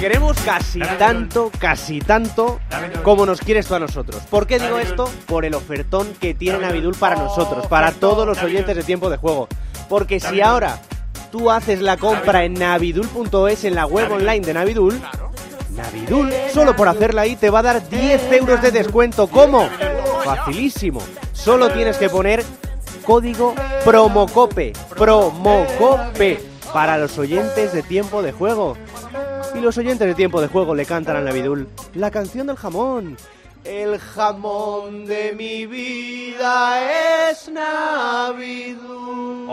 Queremos casi tanto, casi tanto como nos quieres tú a nosotros. ¿Por qué digo esto? Por el ofertón que tiene Navidul para nosotros, para todos los oyentes de tiempo de juego. Porque si ahora tú haces la compra en navidul.es, en la web online de Navidul, Navidul, solo por hacerla ahí, te va a dar 10 euros de descuento. ¿Cómo? Facilísimo. Solo tienes que poner código promocope. Promocope. Para los oyentes de tiempo de juego. Y los oyentes de tiempo de juego le cantan a Navidul la canción del jamón. El jamón de mi vida es Navidul.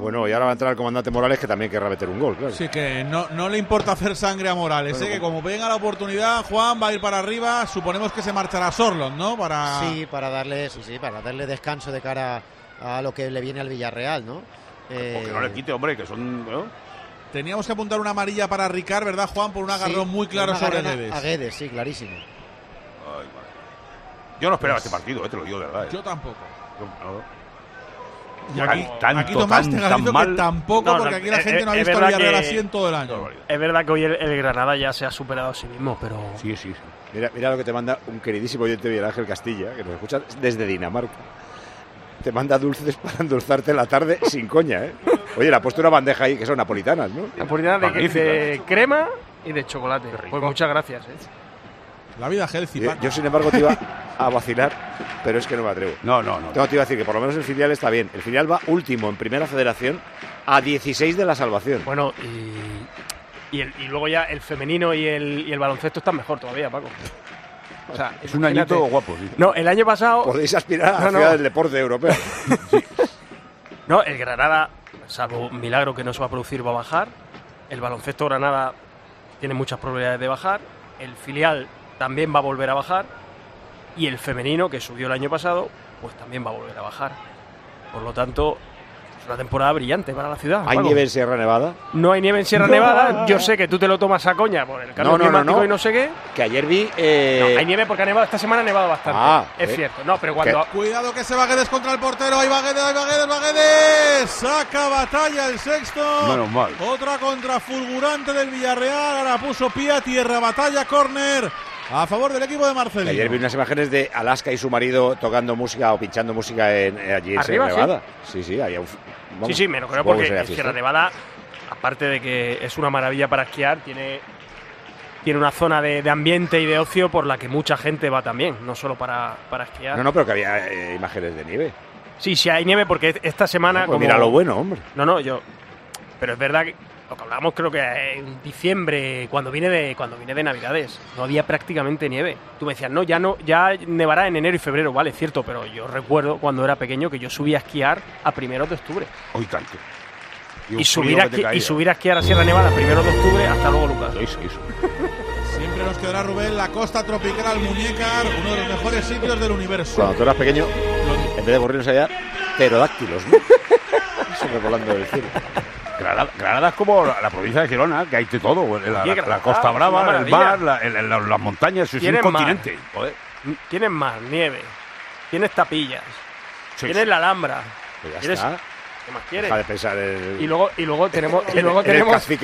Bueno, y ahora va a entrar el comandante Morales que también querrá meter un gol, claro. Sí, que no, no le importa hacer sangre a Morales, Bueno, ¿eh? que como venga la oportunidad, Juan va a ir para arriba. Suponemos que se marchará Sorlon, ¿no? Para... Sí, para darle, sí, sí, para darle descanso de cara a lo que le viene al Villarreal, ¿no? Eh, O que no le quite, hombre, que son. ¿no? Teníamos que apuntar una amarilla para Ricard, ¿verdad, Juan? Por un agarrón sí, muy claro sobre Guedes. A Guedes, sí, clarísimo. Ay, madre. Yo no esperaba este partido, eh, te lo digo de verdad. eh. Yo tampoco. Yo- no. Y Tan- aquí, tanto, aquí Tomás tan- te tan garantizo mal. que tampoco, No, no, porque aquí la eh, gente eh, no ha visto al verdad Villarreal que- así en todo el año. Es verdad que hoy el, el Granada ya se ha superado a sí mismo, pero. Sí, sí, sí. Mira, mira lo que te manda un queridísimo oyente Miguel Ángel Castilla, que nos escucha desde Dinamarca. Te manda dulces para endulzarte la tarde sin coña, ¿eh? Oye, le ha puesto una bandeja ahí que son napolitanas, ¿no? Napolitana de, crema y de chocolate. Pues muchas gracias. ¿eh? La vida healthy. Yo, yo, sin embargo, te iba a vacilar, pero es que no me atrevo. No, no, no. Tengo te iba a decir que por lo menos el filial está bien. El filial va último en primera federación a 16 de la salvación. Bueno, y, y, el- y luego ya el femenino y el, y el baloncesto están mejor todavía, Paco. O sea, Es un añito guapo, sí. No, el año pasado. Podéis aspirar a la No, no. ciudad del deporte europeo. No, el Granada, salvo un milagro que no se va a producir, va a bajar. El baloncesto Granada tiene muchas probabilidades de bajar. El filial también va a volver a bajar. Y el femenino, que subió el año pasado, pues también va a volver a bajar. Por lo tanto, una temporada brillante para la ciudad. ¿Hay Paco. nieve en Sierra Nevada? No hay nieve en Sierra No. Nevada. Yo sé que tú te lo tomas a coña por el cambio No, no, no, climático no. y no sé qué. Que ayer vi... eh, No, hay nieve porque ha nevado. Esta semana ha nevado bastante. Ah, es eh. cierto. No, pero cuando. Cuidado que se va Guedes contra el portero. Ahí va Guedes, ahí va Guedes, va Guedes. Saca batalla el sexto. Menos mal. Otra contra fulgurante del Villarreal. Ahora puso pie a tierra. Batalla, córner. A favor del equipo de Marcelino. ayer vi unas imágenes de Alaska y su marido tocando música o pinchando música en, eh, allí en ¿Arriba, Sierra Nevada. Sí, sí, vamos, sí, sí, me lo creo porque en. Sierra Nevada, aparte de que es una maravilla para esquiar, tiene, tiene una zona de, de ambiente y de ocio por la que mucha gente va también, no solo para, para esquiar. No, no, pero que había eh, imágenes de nieve. Sí, sí hay nieve porque esta semana... Pues como- mira lo bueno, hombre. No, no, yo... Pero es verdad que lo que hablábamos creo que en diciembre, cuando vine de cuando vine de Navidades, no había prácticamente nieve. Tú me decías, no, ya no, ya nevará en enero y febrero, vale, cierto, pero yo recuerdo cuando era pequeño que yo subía a esquiar a primeros de octubre. Hoy tanto. Y, un subir, a y subir a esquiar a Sierra Nevada a primeros de octubre, hasta luego, Lucas. Siempre nos quedará Rubén la costa tropical Muñecar, uno de los mejores sitios del universo. Cuando tú eras pequeño, en vez de gorriones había pterodáctilos, ¿no? Sobrevolando el cielo. Granada, Granada es como la, la provincia de Girona, que hay de todo. La, Costa Brava, el mar, las montañas, es un continente. Joder. Tienes más nieve, tienes tapillas, Sí, tienes sí. la Alhambra. Pues ya tienes- está. ¿Qué más quieres? Deja de pensar el... Y luego, y luego tenemos, y luego el tenemos, y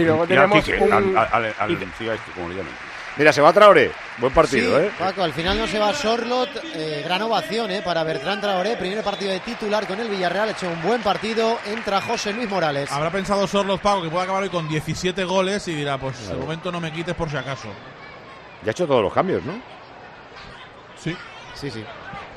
luego tenemos al Quique, un- Al, al, al, al- y- sí, a este, como le llaman. Mira, se va Traoré. Buen partido, Sí, ¿eh? Paco, al final no se va Sorlot. eh, gran ovación eh, para Bertrand Traoré. Primer partido de titular con el Villarreal. Ha hecho un buen partido. Entra José Luis Morales. Habrá pensado Sorlos Paco que puede acabar hoy con 17 goles y dirá, pues de Claro. momento no me quites por si acaso. Ya ha hecho todos los cambios, ¿no? Sí. Sí, sí.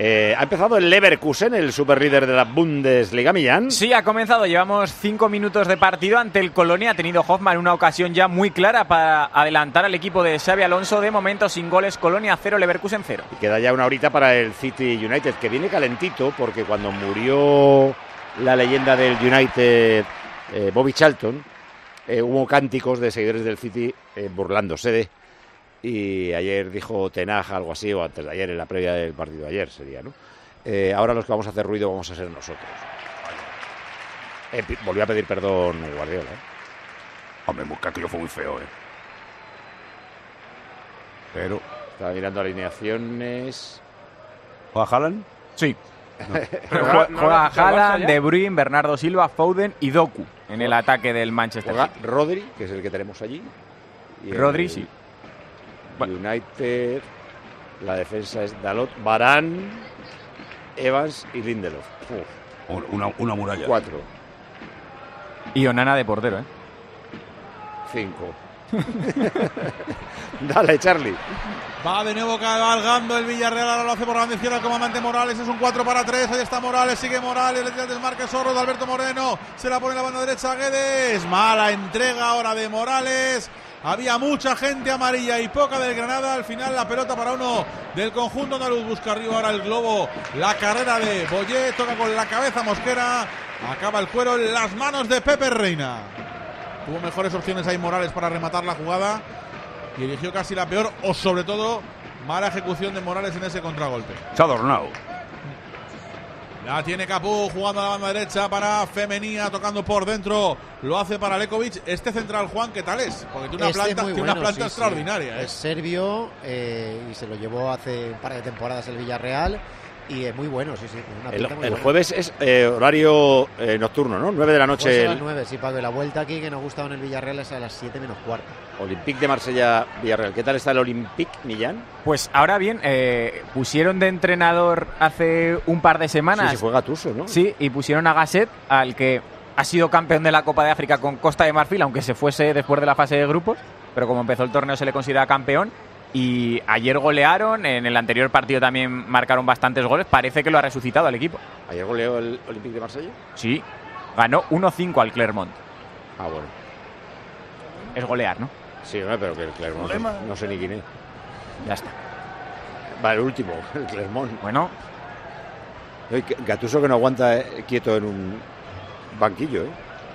Eh, ha empezado el Leverkusen, el superlíder de la Bundesliga, Millán. Sí, ha comenzado. Llevamos cinco minutos de partido ante el Colonia. Ha tenido Hoffman una ocasión ya muy clara para adelantar al equipo de Xavi Alonso. De momento sin goles, Colonia 0, Leverkusen 0. Y queda ya una horita para el City United, que viene calentito porque cuando murió la leyenda del United, eh, Bobby Charlton, eh, hubo cánticos de seguidores del City burlándose de. Y ayer dijo Tenaj algo así, o antes de ayer, en la previa del partido de ayer sería, ¿no? Eh, ahora los que vamos a hacer ruido vamos a ser nosotros. Eh, volvió a pedir perdón Guardiola. ¿eh? Hombre, Musca, que yo fue muy feo, ¿eh? Pero. Estaba mirando alineaciones. ¿Juega Haaland? Sí. No. Juega, ¿No juega el Haaland? De Bruyne, Bernardo Silva, Foden y Doku en el ataque del Manchester Juega City. Rodri, que es el que tenemos allí. Y Rodri, el sí. United, la defensa es Dalot, Barán, Evans y Lindelof. Uf, Una, una muralla. Cuatro, Y Onana de portero, ¿eh? cinco. Dale, Charlie. Va de nuevo cabalgando el Villarreal, ahora lo hace por la banda izquierda el comandante Morales, es un 4 para 3, ahí está Morales, sigue Morales, le tira el desmarque Zorro de Alberto Moreno, se la pone en la banda derecha a Guedes, mala entrega ahora de Morales, había mucha gente amarilla y poca del Granada, al final la pelota para uno del conjunto andaluz, busca arriba ahora el globo, la carrera de Boyé, toca con la cabeza Mosquera, acaba el cuero en las manos de Pepe Reina. Tuvo mejores opciones ahí Morales para rematar la jugada y eligió casi la peor o sobre todo mala ejecución de Morales en ese contragolpe. Se ha adornado. La tiene Capú jugando a la banda derecha para Femenía, tocando por dentro. Lo hace para Lekovic. Este central, Juan, ¿qué tal es? Porque tiene una Este es planta, muy tiene una bueno, planta sí, sí. extraordinaria. ¿eh? Es serbio eh, y se lo llevó hace un par de temporadas el Villarreal. Y es muy bueno, sí, sí. Una El, pinta muy el buena. jueves es eh, horario eh, nocturno, ¿no? 9 de la noche. a las El 9, sí, Paco. Y la vuelta aquí que nos gustaba en el Villarreal es a las 7 menos cuarto. Olympique de Marsella, Villarreal. ¿Qué tal está el Olympique, Millán? Pues ahora bien, eh, pusieron de entrenador hace un par de semanas. Sí, se fue Gattuso, ¿no? Sí, y pusieron a Gasset, al que ha sido campeón de la Copa de África con Costa de Marfil, aunque se fuese después de la fase de grupos, pero como empezó el torneo se le considera campeón. Y ayer golearon, en el anterior partido también marcaron bastantes goles, parece que lo ha resucitado al equipo. ¿Ayer goleó el Olympique de Marsella? Sí, ganó 1-5 al Clermont. Ah, bueno. Es golear, ¿no? Sí, pero que el Clermont no, no sé ni quién es. Ya está. Va, el último, el Clermont. Bueno. Gatuso que no aguanta eh, quieto en un banquillo, ¿eh?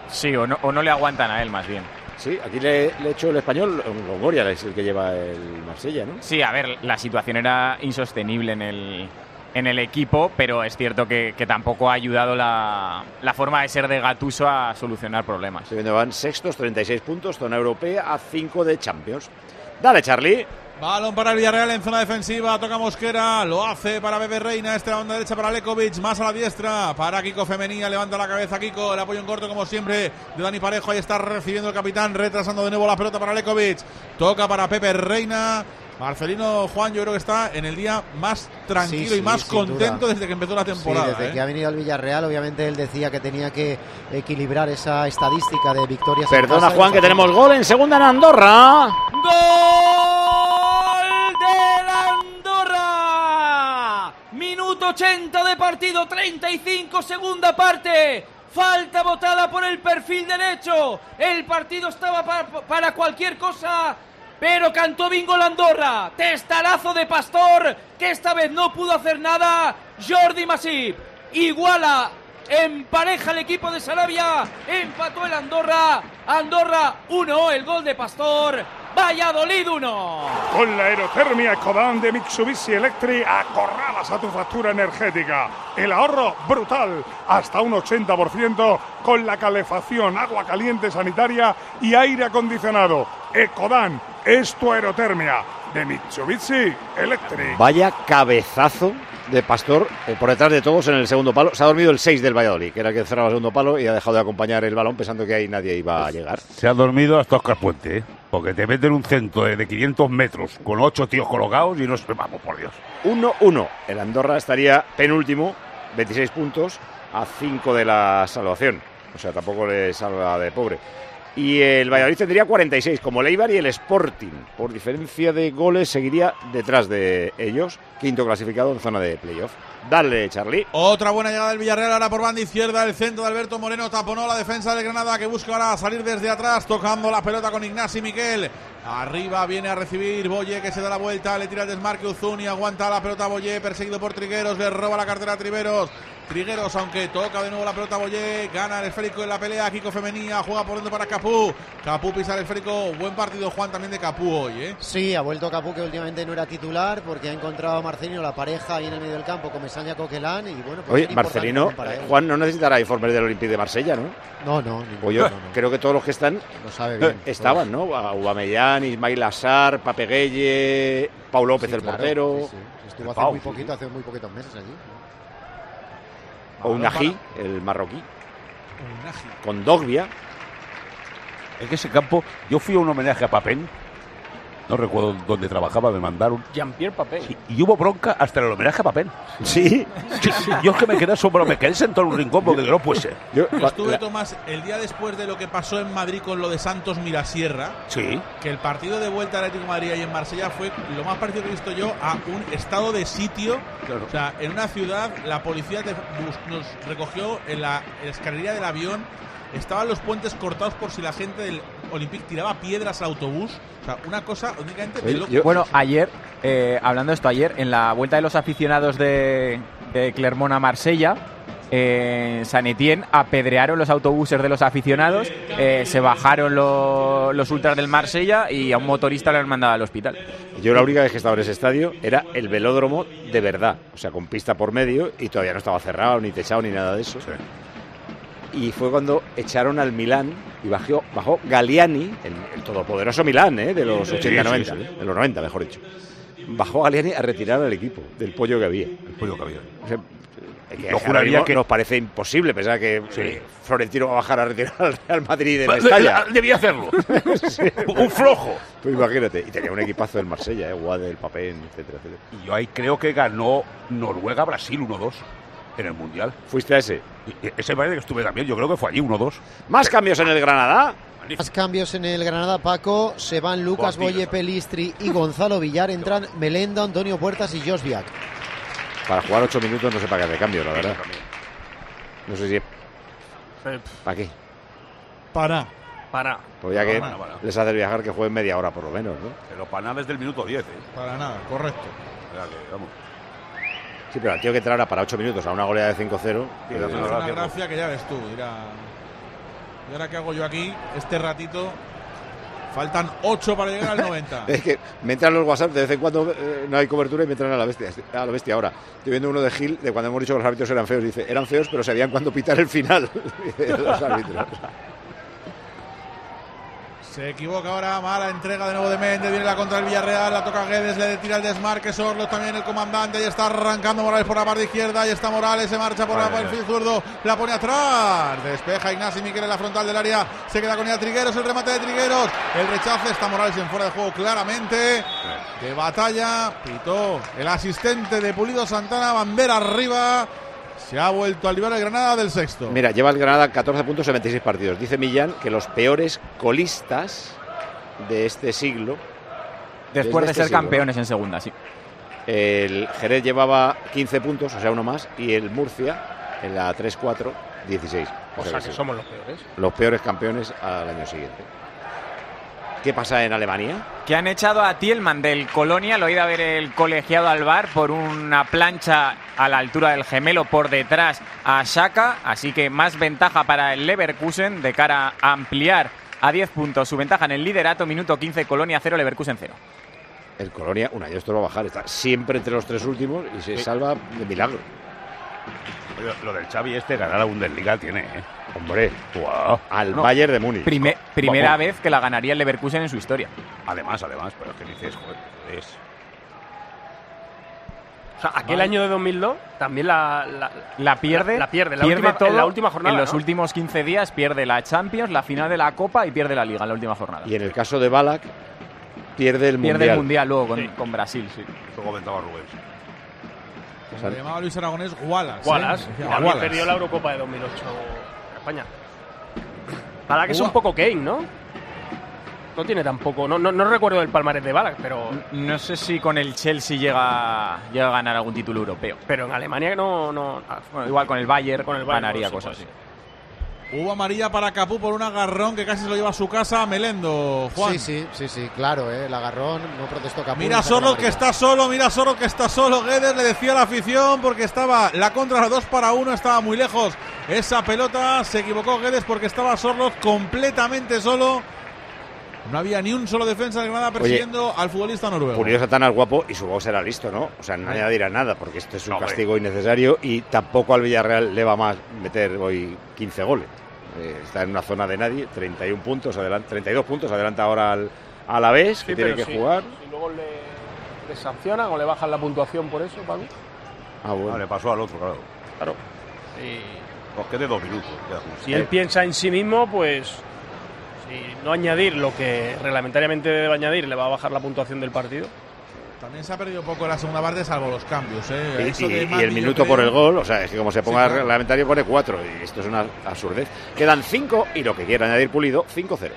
Sí, o no, o no le aguantan a él más bien. Sí, aquí le, le hecho el español, Longoria es el que lleva el Marsella, ¿no? Sí, a ver, la situación era insostenible en el, en el equipo, pero es cierto que, que tampoco ha ayudado la, la forma de ser de Gatuso a solucionar problemas. Van sextos, 36 puntos, zona europea, a 5 de Champions. Dale, Charlie. Balón para el Villarreal en zona defensiva, toca Mosquera, lo hace para Bebe Reina, a la banda derecha para Lekovic, más a la diestra, para Kiko Femenía, levanta la cabeza Kiko, el apoyo en corto como siempre de Dani Parejo, ahí está recibiendo el capitán, retrasando de nuevo la pelota para Lekovic, toca para Pepe Reina, Marcelino Juan yo creo que está en el día más tranquilo Sí, y más contento duda. desde que empezó la temporada. Sí, desde ¿eh? que ha venido al Villarreal, obviamente él decía que tenía que equilibrar esa estadística de victorias. en Perdona, Juan, que tenemos gol en segunda en Andorra. ¡Gol del Andorra! Minuto 80 de partido, 35, segunda parte. Falta votada por el perfil derecho. El partido estaba para, para cualquier cosa. Pero cantó bingo la Andorra. Testarazo de Pastor, que esta vez no pudo hacer nada. Jordi Masip iguala, empareja el equipo de Sarabia. Empató el Andorra. Andorra 1, el gol de Pastor. Valladolid 1. Con la aerotermia Ecodan de Mitsubishi Electric acorralas a tu factura energética. El ahorro brutal, hasta un 80% con la calefacción, agua caliente sanitaria y aire acondicionado. Ecodan es tu aerotermia de Mitsubishi Electric. Vaya cabezazo de Pastor eh, por detrás de todos en el segundo palo. Se ha dormido el 6 del Valladolid, que era el que cerraba el segundo palo y ha dejado de acompañar el balón pensando que ahí nadie iba a llegar. Se ha dormido hasta Oscar Puente, ¿eh? porque te meten un centro de, de 500 metros con ocho tíos colocados y no se... Vamos, por Dios. 1-1. El Andorra estaría penúltimo, 26 puntos, a 5 de la salvación. O sea, tampoco le salva de pobre. Y el Valladolid tendría 46, como el y el Sporting. Por diferencia de goles, seguiría detrás de ellos, quinto clasificado en zona de playoff. Dale, Charlie. Otra buena llegada del Villarreal ahora por banda izquierda. El centro de Alberto Moreno taponó la defensa del Granada que busca ahora salir desde atrás, tocando la pelota con Ignasi Miquel. Arriba viene a recibir Boye que se da la vuelta, le tira el desmarque Uzuni, aguanta la pelota Boye, perseguido por Trigueros, le roba la cartera a Triveros. Trigueros, aunque toca de nuevo la pelota Boye, gana el esférico en la pelea. Kiko Femenía juega por dentro para Capú. Capú pisa el esférico. Buen partido, Juan, también de Capú hoy, ¿eh? Sí, ha vuelto Capú que últimamente no era titular porque ha encontrado a Marcelino la pareja ahí en el medio del campo con Mesaña Coquelán y bueno, pues Oye, Marcelino, para él. Juan no necesitará informes del Olympique de Marsella, ¿no? No, no, no, no. creo que todos los que están Lo sabe bien, estaban, ¿no? Aubameyang, Ismail Assar, Pape Gueye, Pau López, Sí, el claro, portero. sí, sí. Estuvo hace Pau, muy sí. poquito, hace muy poquitos meses allí. O Unají, el marroquí. Con Dogbia. Es que ese campo, yo fui a un homenaje a Papén, no recuerdo dónde trabajaba, me mandaron. Jean-Pierre Papé. Y hubo bronca hasta el homenaje a Papén. Sí. Yo es que me quedé asombrado, me quedé sentado en un rincón porque no puede ser. Estuve, Tomás, el día después de lo que pasó en Madrid con lo de Santos Mirasierra. Sí. Que el partido de vuelta al Atlético de Madrid y en Marsella fue lo más parecido que he visto yo a un estado de sitio. O sea, en una ciudad, la policía nos recogió en la escalería del avión. Estaban los puentes cortados por si la gente del Olympique tiraba piedras al autobús. O sea, una cosa únicamente de loco. Bueno, ayer, eh, hablando de esto, ayer en la vuelta de los aficionados de, de Clermont a Marsella, eh, en San Etienne apedrearon los autobuses de los aficionados, eh, se bajaron lo- los ultras del Marsella y a un motorista lo han mandado al hospital. Yo la única vez que estaba en ese estadio era el velódromo de verdad, o sea, con pista por medio y todavía no estaba cerrado, ni techado, ni nada de eso. Y fue cuando echaron al Milán y bajó, bajó Galliani, el, el todopoderoso Milán, ¿eh? de los Sí, 80-90, sí, sí. de los 90, mejor dicho. Bajó Galliani a retirar al equipo del pollo que había. El pollo que había. que Yo juraría que- nos parece imposible pensar que eh, Florentino va a bajar a retirar al Real Madrid de Mestalla. debía hacerlo. Un flojo. Pues imagínate. Y tenía un equipazo del Marsella, ¿eh? El Papén, etcétera, etcétera. Y yo ahí creo que ganó Noruega-Brasil 1-2 en el Mundial. ¿Fuiste a ese? Ese parece que estuve también, yo creo que fue allí 1-2. ¿Más cambios en el Granada? Más cambios en el Granada, Paco. Se van Lucas Boye Pelistri y Gonzalo Villar. Entran Melendo, Antonio Puertas y Josviak. Para jugar ocho minutos no sé para qué de cambio, la verdad. No sé si es... ¿Para qué? Para. Para. Pues ya que Para, para. les hace viajar que jueguen media hora por lo menos, ¿no? Pero para nada desde el minuto 10, ¿eh? Para nada, correcto. O que, vamos. Sí, pero al tío que entrara para ocho minutos a una goleada de 5-0... Sí, eh, Es una gracia que ya ves tú. Dirá. ¿Y ahora qué hago yo aquí? Este ratito. Faltan 8 para llegar al 90. Es que me entran los WhatsApp, de vez en cuando eh, no hay cobertura y me entran a la bestia. A la bestia ahora. Estoy viendo uno de Gil de cuando hemos dicho que los árbitros eran feos. Dice, eran feos, pero sabían cuándo pitar el final. Los árbitros. Se equivoca ahora, mala entrega de nuevo de Méndez, viene la contra el Villarreal, la toca Guedes, le tira el desmarque, Sorlos también el comandante, y está arrancando Morales por la parte izquierda, y está Morales, se marcha por la por el fil zurdo, la pone atrás, despeja Ignasi Miquel en la frontal del área, se queda con ella Trigueros, el remate de Trigueros, el rechace, está Morales en fuera de juego claramente, de batalla, pitó el asistente de Pulido Santana, bandera arriba, se ha vuelto al liberar el Granada del sexto. Mira, lleva el Granada 14 puntos en 26 partidos. Dice Millán que los peores colistas de este siglo... Después de este ser siglo, campeones en segunda, sí. El Jerez llevaba 15 puntos, o sea, uno más, y el Murcia en la 3-4, 16. O sea, que sí, somos los peores. los peores campeones al año siguiente. ¿Qué pasa en Alemania? Que han echado a Tielman del Colonia, lo ha ido a ver el colegiado al bar por una plancha a la altura del gemelo por detrás a Shaka, así que más ventaja para el Leverkusen de cara a ampliar a 10 puntos su ventaja en el liderato, minuto 15, Colonia 0, Leverkusen 0. El Colonia, un año esto lo va a bajar, está siempre entre los tres últimos y se Sí. salva de milagro. Lo del Xavi este, ganar la Bundesliga tiene, ¿eh? Hombre, al No, Bayern de Múnich. Prime- primera Vamos. vez que la ganaría el Leverkusen en su historia. Además, además, pero es que dices, joder, es... O sea, aquel año de 2002 también la, la, La pierde, La, pierde, la, pierde última, todo en la última jornada. En los ¿no? últimos 15 días pierde la Champions, la final de la Copa y pierde la Liga en la última jornada. Y en el caso de Balak, pierde el Pierde Mundial. el Mundial luego con, con Brasil, sí. Eso comentaba Se llamaba Luis Aragonés Wallace. Wallace. ¿eh? y Decía también Wallace. perdió la Eurocopa de 2008 en España. Que es un poco Kane, ¿no? No tiene tampoco. No, no, no recuerdo el palmarés de Balak, pero. No sé si con el Chelsea llega, llega a ganar algún título europeo. Pero en Alemania no. no ah, Bueno, igual con el Bayern, Con el Bayern, ganaría sí, cosas así. Hubo amarilla para Capú por un agarrón que casi se lo lleva a su casa Melendo, Juan. Sí, sí, sí, sí, claro, ¿eh? el agarrón no protestó Capú. Mira la que está solo, mira Sorloth que está solo. Guedes le decía a la afición porque estaba la contra los dos para uno, estaba muy lejos esa pelota. Se equivocó Guedes porque estaba Sorloth completamente solo. No había ni un solo defensa de Granada persiguiendo al futbolista noruego. Julio Satana es guapo y su voz será listo, ¿no? O sea, no Sí. añadirá nada porque este es un No, hombre. castigo innecesario y tampoco al Villarreal le va más meter hoy 15 goles. Eh, está en una zona de nadie, 31 puntos, adelante, 32 puntos, adelanta ahora al Alavés, que Sí, tiene pero que sí, jugar. Si luego le, le sancionan o le bajan la puntuación por eso, Paco. Ah, bueno. Ah, le pasó al otro, claro. Claro. Os quede dos minutos. ya. Si él piensa en sí mismo, pues. Si no añadir lo que reglamentariamente debe añadir, le va a bajar la puntuación del partido. También se ha perdido poco en la segunda parte, salvo los cambios. ¿eh? Y, Eso y- de y el minuto creo- por el gol, o sea, es que como se ponga claro. reglamentario pone 4 y esto es una absurdez. Quedan 5 y lo que quiera añadir Pulido, 5-0.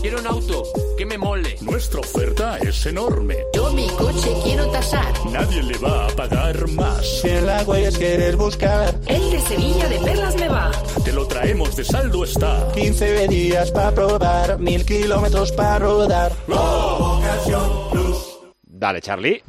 Quiero un auto que me mole. Nuestra oferta es enorme. Yo mi coche quiero tasar. Nadie le va a pagar más. Si en la huellas quieres buscar. El de Sevilla de Perlas me va. Te lo traemos de saldo está. 15 días para probar, mil kilómetros para rodar. Dale, Charlie.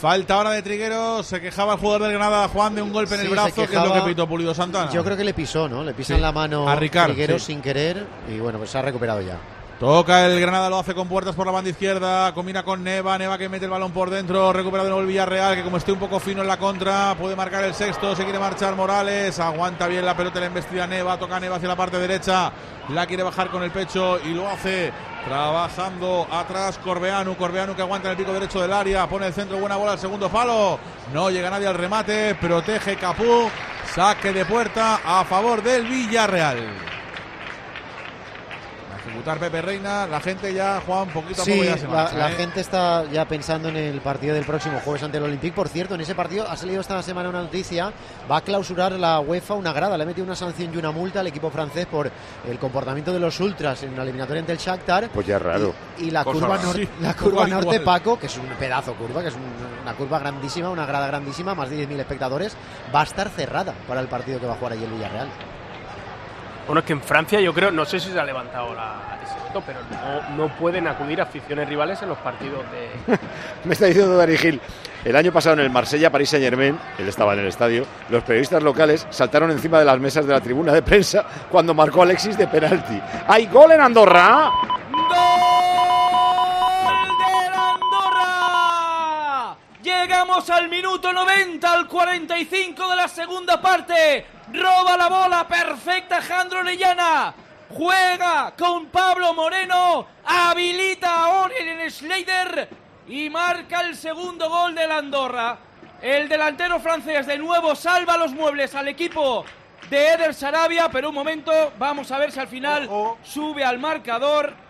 Falta ahora de Trigueros, se quejaba el jugador del Granada, Juan, de un golpe en Sí, el brazo, que es lo que pitó Pulido Santana. Yo creo que le pisó, ¿no? Le pisan Sí. la mano A Ricard, Trigueros sí. sin querer y bueno, pues se ha recuperado ya. Toca el Granada, lo hace con puertas por la banda izquierda, combina con Neva, Neva que mete el balón por dentro, recupera de nuevo el Villarreal, que como esté un poco fino en la contra, puede marcar el sexto, se quiere marchar Morales, aguanta bien la pelota, la embestida Neva, toca Neva hacia la parte derecha, la quiere bajar con el pecho y lo hace trabajando atrás Corbeanu, Corbeanu que aguanta en el pico derecho del área, pone el centro, buena bola al segundo palo, no llega nadie al remate, protege Capú, saque de puerta a favor del Villarreal. A ejecutar Pepe Reina, la gente ya, Juan, poquito a poco Sí, ya se la, marcha, la ¿eh? gente está ya pensando en el partido del próximo jueves ante el Olympique. Por cierto, en ese partido ha salido esta semana una noticia, va a clausurar la UEFA una grada, le ha metido una sanción y una multa al equipo francés por el comportamiento de los ultras en la eliminatoria ante el Shakhtar. Pues ya es raro. Y la Cosa curva, rara. nor- Sí, la un curva poco norte. Paco, que es un pedazo curva, que es un- una curva grandísima, una grada grandísima, más de 10.000 espectadores, va a estar cerrada para el partido que va a jugar allí el Villarreal. Bueno, es que en Francia yo creo, no sé si se ha levantado la, ese pero no, no pueden acudir aficiones rivales en los partidos de. Me está diciendo Dani Gil. El año pasado en el Marsella, París Saint Germain, él estaba en el estadio, los periodistas locales saltaron encima de las mesas de la tribuna de prensa cuando marcó Alexis de penalti. ¡Hay gol en Andorra! del Llegamos al minuto 90, al 45 de la segunda parte. Roba la bola, perfecta Jandro Orellana. Juega con Pablo Moreno, habilita a Oren Schleider y marca el segundo gol del Andorra. El delantero francés de nuevo salva los muebles al equipo de Eder Sarabia, pero un momento, vamos a ver si al final sube al marcador.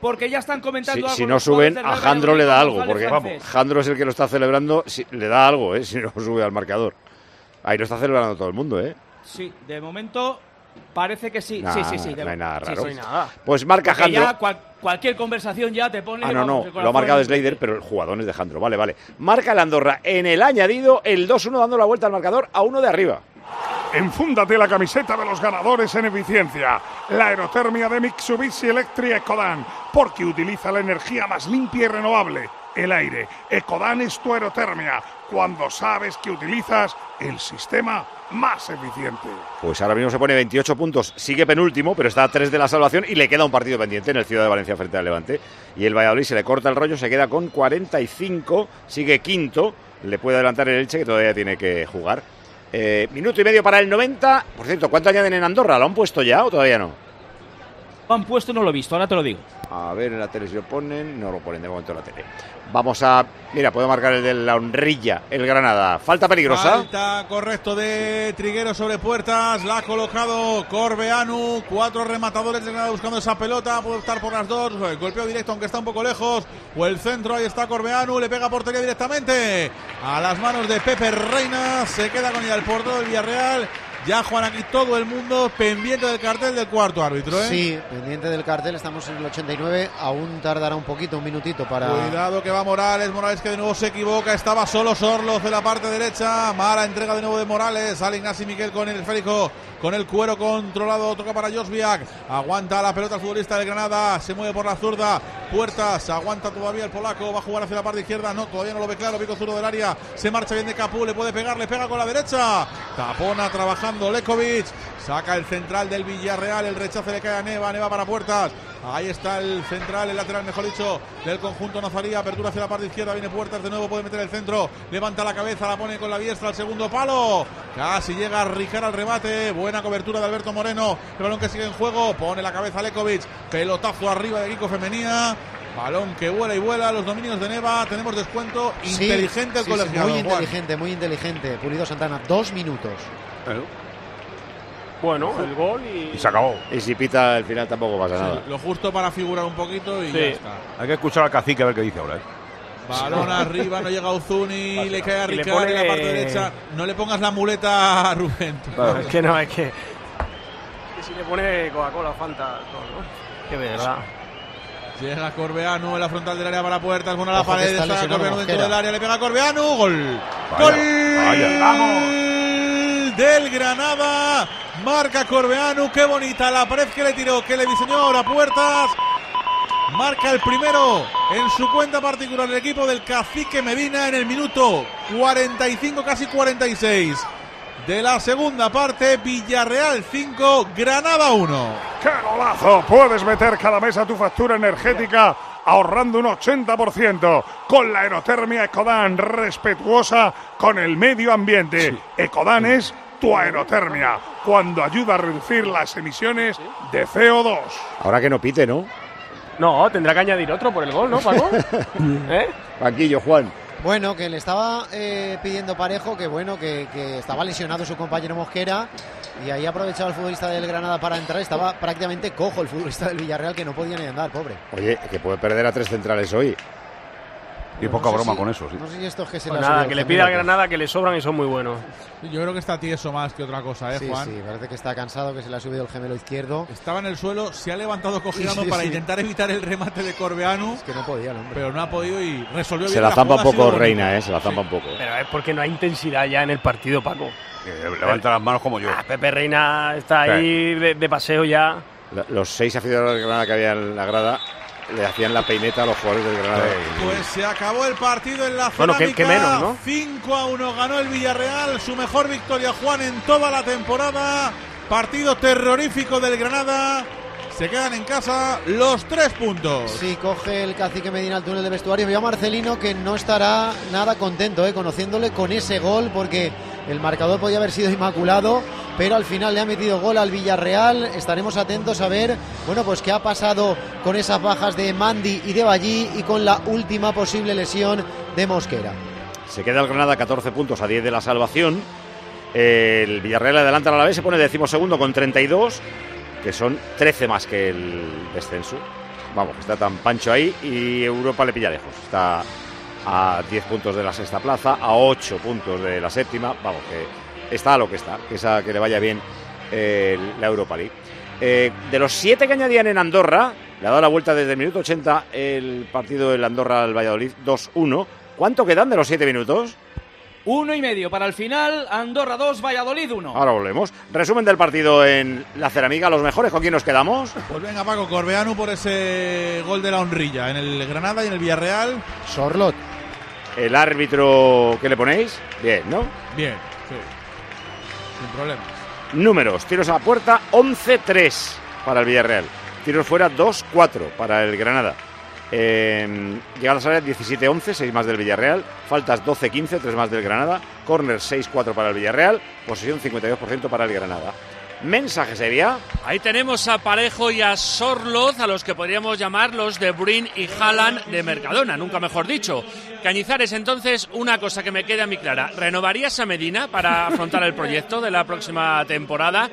Porque ya están comentando Si, algo si no suben, a Jandro le da algo, porque Francés. Jandro es el que lo está celebrando, si- le da algo, ¿eh? si no sube al marcador. Ahí lo está celebrando todo el mundo, ¿eh? Sí, de momento Parece que sí, Nah, sí, sí, sí. no hay nada raro. sí, nada. Pues marca Porque ya Jandro. cual- cualquier conversación ya te pone. Ah, no, vamos, no, lo ha marcado Slater, pero el jugador es de Jandro. Vale, vale. Marca el Andorra en el añadido, el 2-1 dando la vuelta al marcador a uno de arriba. Enfúndate la camiseta de los ganadores en eficiencia. La aerotermia de Mitsubishi Electric Ecodan, porque utiliza la energía más limpia y renovable, el aire. Ecodan es tu aerotermia, cuando sabes que utilizas el sistema más eficiente. Pues ahora mismo se pone 28 puntos, sigue penúltimo, pero está a 3 de la salvación y le queda un partido pendiente en el Ciudad de Valencia frente al Levante. Y el Valladolid se le corta el rollo, se queda con 45, sigue quinto, le puede adelantar el Elche que todavía tiene que jugar. Eh, minuto y medio para el 90. Por cierto, ¿cuánto añaden en Andorra? ¿Lo han puesto ya o todavía no? Lo han puesto, no lo he visto, ahora te lo digo. A ver, en la tele si lo ponen, no lo ponen de momento en la tele. Vamos a. Mira, puedo marcar el de la honrilla, el Granada. Falta peligrosa. Falta correcto de Triguero sobre puertas. La ha colocado Corbeanu. Cuatro rematadores de Granada buscando esa pelota. Puede optar por las dos. El golpeo directo, aunque está un poco lejos. O el centro. Ahí está Corbeanu. Le pega portería directamente. A las manos de Pepe Reina. Se queda con ella el portero del Villarreal. Ya Juan aquí todo el mundo pendiente del cartel del cuarto árbitro. ¿eh? Sí, pendiente del cartel, estamos en el 89, aún tardará un poquito, un minutito para... Cuidado que va Morales, Morales que de nuevo se equivoca, estaba solo Sorloz en la parte derecha, mala entrega de nuevo de Morales, sale Ignasi Miquel con el esférico, con el cuero controlado, toca para Josviak, aguanta la pelota el futbolista de Granada, se mueve por la zurda, Puertas, aguanta todavía el polaco, va a jugar hacia la parte izquierda, no, todavía no lo ve claro, pico zurdo del área, se marcha bien de Capú, le puede pegar, le pega con la derecha, tapona trabajando Lekovic, saca el central del Villarreal, el rechace le cae a Neva, Neva para Puertas, ahí está el central, el lateral mejor dicho, del conjunto Nazarí, apertura hacia la parte izquierda, viene Puertas de nuevo, puede meter el centro, levanta la cabeza, la pone con la diestra al segundo palo, casi llega a Rijar al remate, buena cobertura de Alberto Moreno, el balón que sigue en juego, pone la cabeza Lekovic, pelotazo arriba de Kiko Femenía, balón que vuela y vuela, los dominios de Neva, tenemos descuento, Sí, inteligente el sí, muy Juan. inteligente, muy inteligente. Pulido Santana, dos minutos. Bueno, el gol y... Y se acabó. Y si pita al final tampoco pasa nada. Lo justo para figurar un poquito y Sí. ya está. Hay que escuchar al cacique a ver qué dice ahora. ¿eh? Balón arriba, no llega Uzuni, le cae a Y le Ricard en la parte derecha. No le pongas la muleta a Rubén. Es que no, es que... que si le pone Coca-Cola o Fanta, todo, ¿no? Que verdad. Llega Corbeanu en la frontal del área para puertas, bueno la Ojo pared, está está Corbeanu dentro del área, le pega a Corbeanu, gol. Vaya, gol vaya. Vamos. del Granada. Marca Corbeanu, qué bonita la pared que le tiró, que le diseñó ahora puertas. Marca el primero en su cuenta particular el equipo del Cacique Medina en el minuto 45, casi 46 de la segunda parte. Villarreal 5, Granada 1. ¡Qué golazo! Puedes meter cada mes a tu factura energética ahorrando un 80% con la aerotermia Ecodan, respetuosa con el medio ambiente. Ecodan es tu aerotermia, cuando ayuda a reducir las emisiones de CO2. Ahora que no pite, ¿no? No, tendrá que añadir otro por el gol, ¿no, Paco? ¿Eh? Banquillo, Juan. Bueno, que le estaba eh, pidiendo parejo, que bueno, que, que estaba lesionado su compañero Mosquera y ahí aprovechaba el futbolista del Granada para entrar. Estaba prácticamente cojo el futbolista del Villarreal que no podía ni andar, pobre. Oye, que puede perder a tres centrales hoy. Y poca No broma si- con eso, sí. No sé si esto es que se Pues le ha nada, que le pida al Granada que le sobran y son muy buenos. Yo creo que está tieso más que otra cosa, ¿eh, Sí, Juan? sí, parece que está cansado, que se le ha subido el gemelo izquierdo. Estaba en el suelo, se ha levantado cogiendo Sí, sí, para sí. intentar evitar el remate de Corbeanu, Que no podía hombre. pero no ha podido y resolvió Se bien la zampa un jugada, ha sido poco. Reina, ¿eh? Se la zampa un poco. Pero es porque no hay intensidad ya en el partido, Paco. Levanta las manos como yo. Ah, Pepe Reina está ahí de, de paseo ya. La- Los seis aficionados del Granada que había en la grada le hacían la peineta a los jugadores del Granada. Pues se acabó el partido en la Bueno, cerámica. que- que menos, ¿no? 5 a 1 ganó el Villarreal, su mejor victoria Juan en toda la temporada. Partido terrorífico del Granada. Se quedan en casa los tres puntos. Sí, coge el cacique Medina al túnel de vestuario. Veo a Marcelino que no estará nada contento, eh, conociéndole con ese gol, porque el marcador podía haber sido inmaculado, pero al final le ha metido gol al Villarreal. Estaremos atentos a ver, bueno, pues qué ha pasado con esas bajas de Mandi y de Ballí y con la última posible lesión de Mosquera. Se queda el Granada 14 puntos a 10 de la salvación. El Villarreal adelanta a la vez, se pone decimosegundo con 32, que son 13 más que el descenso. Vamos, está tan pancho ahí y Europa le pilla lejos. Está a 10 puntos de la sexta plaza, a 8 puntos de la séptima. Vamos, que está a lo que está. Que, esa, que le vaya bien el- la Europa League. Eh, de los siete que añadían en Andorra, le ha dado la vuelta desde el minuto 80 el partido del Andorra al Valladolid 2-1. ¿Cuánto quedan de los siete minutos? Uno y medio para el final. Andorra 2, Valladolid 1. Ahora volvemos. Resumen del partido en la Ceramiga. Los mejores, ¿con quién nos quedamos? Pues venga, Paco Corbeanu por ese gol de la honrilla en el Granada y en el Villarreal. Sorlot. El árbitro que le ponéis. Bien, ¿no? Bien, sí. Sin problemas. Números. Tiros a la puerta 11-3 para el Villarreal. Tiros fuera 2-4 para el Granada. Eh, llegadas a la área 17-11, 6 más del Villarreal. Faltas 12-15, 3 más del Granada. Corner 6-4 para el Villarreal. Posesión 52% para el Granada. Mensajes, Evia. Ahí tenemos a Parejo y a Sorloz, a los que podríamos llamar los de Brin y Haaland de Mercadona, nunca mejor dicho. Cañizares, entonces, una cosa que me queda muy clara. ¿Renovarías a Medina para afrontar el proyecto de la próxima temporada?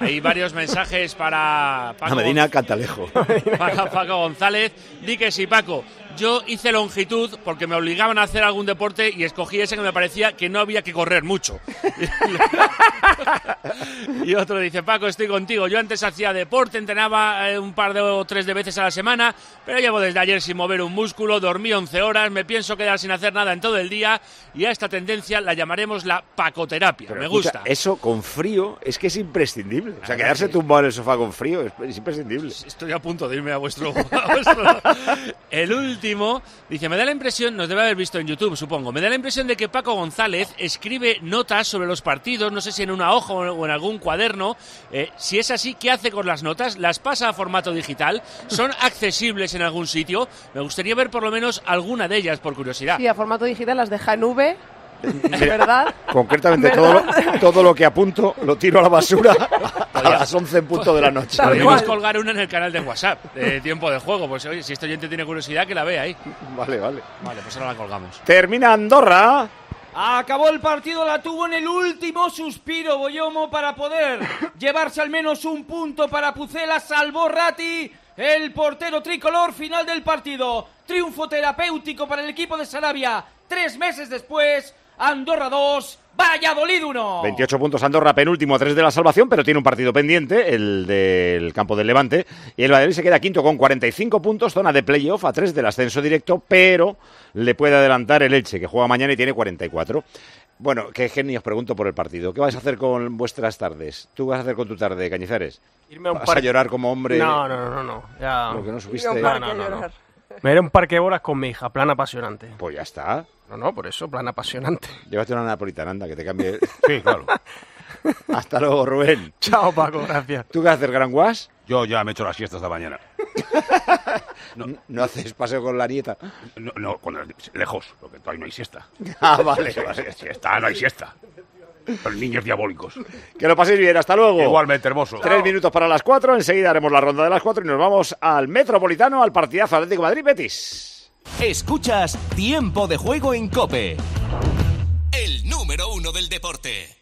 Hay varios mensajes para Paco, A Medina Cantalejo. para Paco González. Di que sí, Paco. Yo hice longitud porque me obligaban a hacer algún deporte y escogí ese que me parecía que no había que correr mucho. y otro dice, Paco, estoy contigo. Yo antes hacía deporte, entrenaba eh, un par de o tres de veces a la semana, pero llevo desde ayer sin mover un músculo, dormí 11 horas, me pienso quedar sin hacer nada en todo el día y a esta tendencia la llamaremos la pacoterapia. Pero me escucha, gusta. Eso con frío es que es imprescindible. O sea, quedarse tumbado en el sofá con frío es, es imprescindible. Estoy a punto de irme a vuestro, a vuestro- El último dice, me da la impresión, nos debe haber visto en YouTube, supongo, me da la impresión de que Paco González escribe notas sobre los partidos, no sé si en una hoja o en algún cuaderno. Eh, si es así, ¿qué hace con las notas? ¿Las pasa a formato digital? ¿Son accesibles en algún sitio? Me gustaría ver por lo menos alguna de ellas, por curiosidad. Sí, a formato digital las deja en V. ¿Verdad? Concretamente todo lo, todo lo que apunto lo tiro a la basura a las 11 en punto de la noche. Podríamos colgar una en el canal de WhatsApp de tiempo de juego. Pues oye, si este oyente tiene curiosidad, que la vea ahí. Vale, vale. Vale, pues ahora la colgamos. Termina Andorra. Acabó el partido, la tuvo en el último suspiro Boyomo para poder llevarse al menos un punto para Pucela, salvó Ratti, el portero tricolor final del partido. Triunfo terapéutico para el equipo de Sarabia. Tres meses después, Andorra 2, Valladolid 1. 28 puntos Andorra, penúltimo, 3 de la salvación, pero tiene un partido pendiente, el del campo del Levante. Y el Valladolid se queda quinto con 45 puntos, zona de playoff a 3 del ascenso directo, pero le puede adelantar el Elche, que juega mañana y tiene 44. Bueno, qué genio os pregunto por el partido. ¿Qué vais a hacer con vuestras tardes? ¿Tú vas a hacer con tu tarde, Cañizares? Irme a un ¿Vas a llorar como hombre? No, no, no, no. no. Ya... Lo que no supiste. No, no, no, no. Me iré a un parque de bolas con mi hija, plan apasionante. Pues ya está. No, no, por eso, plan apasionante. Llévate una napolitana, anda, que te cambie. Sí, claro. Hasta luego, Rubén. Chao, Paco, gracias. ¿Tú qué haces, Gran Guas? Yo ya me he hecho la siesta esta mañana. No, haces paseo con la nieta? No, no, cuando, lejos, porque todavía no hay siesta. Ah, vale, siesta, no hay siesta. Los niños diabólicos. Que lo paséis bien, hasta luego. Igualmente, hermoso. Tres minutos para las cuatro, enseguida haremos la ronda de las cuatro y nos vamos al Metropolitano, al partidazo Atlético Madrid-Betis. Escuchas Tiempo de Juego en Cope. El número uno del deporte.